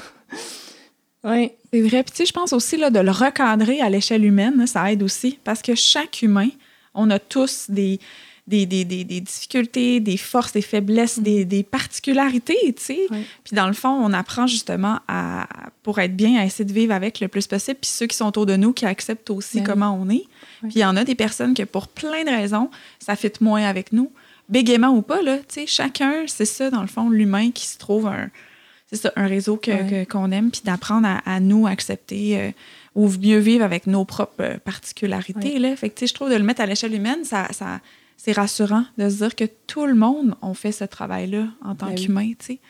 Oui. C'est vrai. Puis, tu sais, je pense aussi là, de le recadrer à l'échelle humaine, là, ça aide aussi. Parce que chaque humain, on a tous des, des, des, des, des difficultés, des forces, des faiblesses, des, des particularités, tu sais. Oui. Puis, dans le fond, on apprend justement à, pour être bien, à essayer de vivre avec le plus possible. Puis, ceux qui sont autour de nous, qui acceptent aussi Ben comment on est. Puis, il y en a des personnes que, pour plein de raisons, ça fit moins avec nous. Bégaiement ou pas, là, tu sais, chacun, c'est ça, dans le fond, l'humain qui se trouve un, c'est ça, un réseau Ouais. qu'on aime, puis d'apprendre à, à nous accepter euh, ou mieux vivre avec nos propres euh, particularités. Là. Fait que, tu sais, je trouve de le mettre à l'échelle humaine, ça, ça, c'est rassurant de se dire que tout le monde on fait ce travail-là en tant Ben oui. qu'humain. tu sais.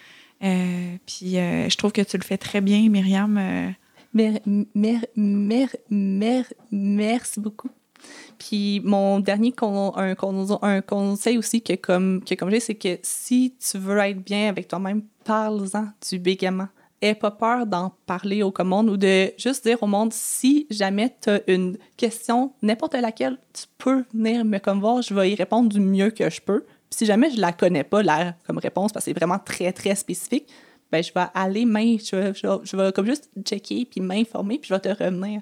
Euh, puis euh, je trouve que tu le fais très bien, Myriam. euh, Mer, mer, mer, mer, merci beaucoup. Puis mon dernier con- un, con- un conseil aussi que comme, que comme j'ai, c'est que si tu veux être bien avec toi-même, parle-en du bégaiement. Aie pas peur d'en parler au monde ou de juste dire au monde si jamais tu as une question, n'importe laquelle, tu peux venir me comme voir, je vais y répondre du mieux que je peux. Puis si jamais je la connais pas, la comme réponse, parce que c'est vraiment très, très spécifique, ben, je vais aller je je je vais comme juste checker puis m'informer puis je vais te revenir.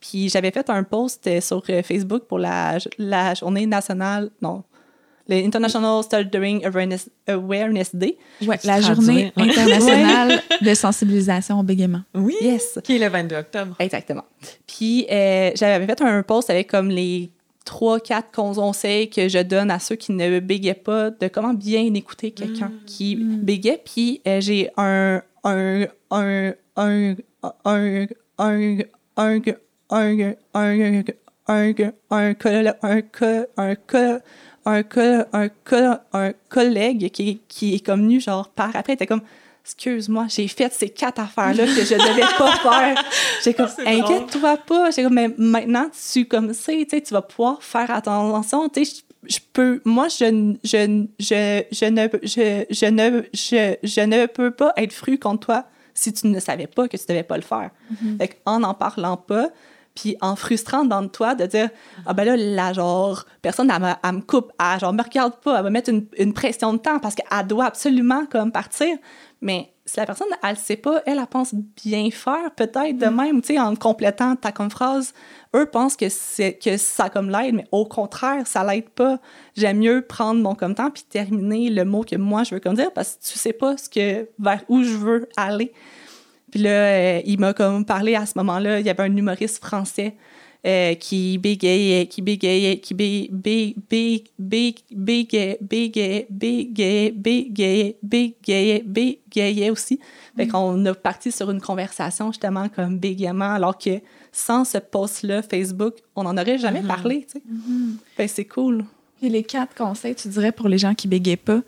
Puis j'avais fait un post sur euh, Facebook pour la, la journée nationale, non, le International Stuttering Awareness, Awareness Day. peux la journée internationale de sensibilisation au bégaiement. Oui. Yes. Qui est le 22 octobre. Exactement. Puis euh, j'avais fait un post avec comme les trois, quatre conseils que je donne à ceux qui ne bégaient pas de comment bien écouter quelqu'un qui bégait. Puis euh, j'ai un un un un un un un un un un un coll- un co- un co- un co- un co- un collègue qui, qui est comme venu genre par après était comme excuse-moi j'ai fait ces quatre affaires là que je devais pas faire. J'ai comme inquiète-toi pas. J'ai comme mais maintenant tu comme sais tu vas pouvoir faire attention. Tu sais je, peux moi je je je je ne je je ne je, je ne peux pas être fru contre toi si tu ne savais pas que tu devais pas le faire. Fait en en parlant pas puis en frustrant dans toi de dire ah ben là la genre personne elle, me- elle me coupe elle genre me regarde pas elle va mettre une, une pression de temps parce qu'elle doit absolument comme partir mais si la personne elle sait pas elle elle pense bien faire peut-être de même tu sais en complétant ta comme phrase. Eux pensent que c'est que ça comme l'aide mais au contraire ça l'aide pas. J'aime mieux prendre mon comme temps puis terminer le mot que moi je veux comme dire parce que tu sais pas ce que vers où je veux aller puis là, euh, il m'a comme parlé à ce moment-là, il y avait un humoriste français euh, qui bégayait, qui bégayait, qui bé, bé, bé, bé, bégayait, bégayait, bégayait, bégayait, bégayait, bégayait aussi. Fait qu'on a parti sur une conversation justement comme bégaiement, alors que sans ce post-là Facebook, on n'en aurait jamais parlé, tu sais. Fait que c'est cool. Puis les quatre conseils, tu dirais, pour les gens qui bégaient pas,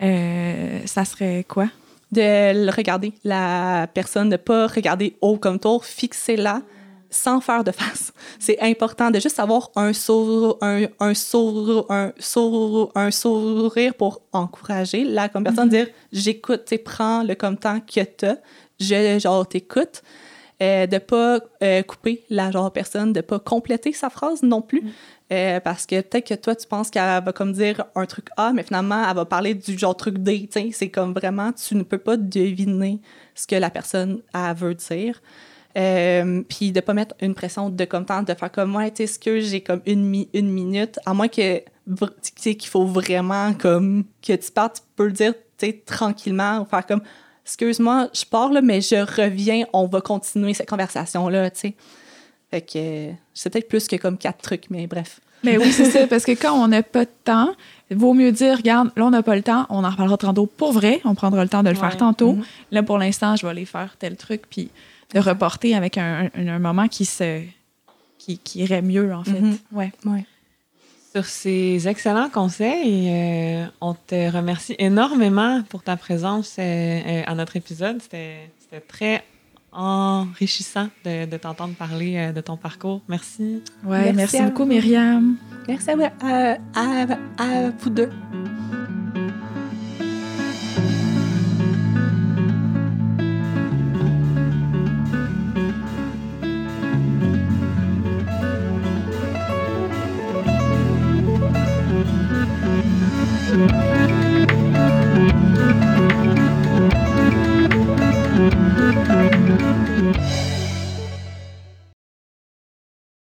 euh, ça serait quoi? De le regarder, la personne, de pas regarder haut comme tour, fixer-la sans faire de face. C'est important de juste avoir un sourire, un, un sourire, un sourire, un sourire pour encourager la comme personne, dire j'écoute, prends le comme temps que t'as, je genre t'écoute. Euh, de pas euh, couper la genre personne, de pas compléter sa phrase non plus. Euh, parce que peut-être que toi, tu penses qu'elle va comme dire un truc A, mais finalement, elle va parler du genre truc D. C'est comme vraiment, tu ne peux pas deviner ce que la personne elle veut dire. Euh, puis de pas mettre une pression de comme de faire comme moi, tu ce que j'ai comme une, mi- une minute, à moins que qu'il faut vraiment comme que tu partes, tu peux le dire tu tranquillement ou faire comme excuse-moi, je pars là, mais je reviens, on va continuer cette conversation-là, tu sais. Fait que euh, c'est peut-être plus que comme quatre trucs, mais bref. Mais oui, c'est ça, parce que quand on n'a pas de temps, il vaut mieux dire, regarde, là, on n'a pas le temps, on en reparlera tantôt pour vrai, on prendra le temps de le Ouais. faire tantôt. Mhm. Là, pour l'instant, je vais aller faire tel truc, puis de reporter avec un, un- un moment qui se qui, qui irait mieux, en fait. Mhm. Ouais. Ouais. Sur ces excellents conseils, euh, on te remercie énormément pour ta présence euh, euh, à notre épisode. C'était c'était très enrichissant de, de t'entendre parler euh, de ton parcours. Merci. Ouais, Merci beaucoup, vous. Myriam. Merci à, vous- à, à, à vous deux.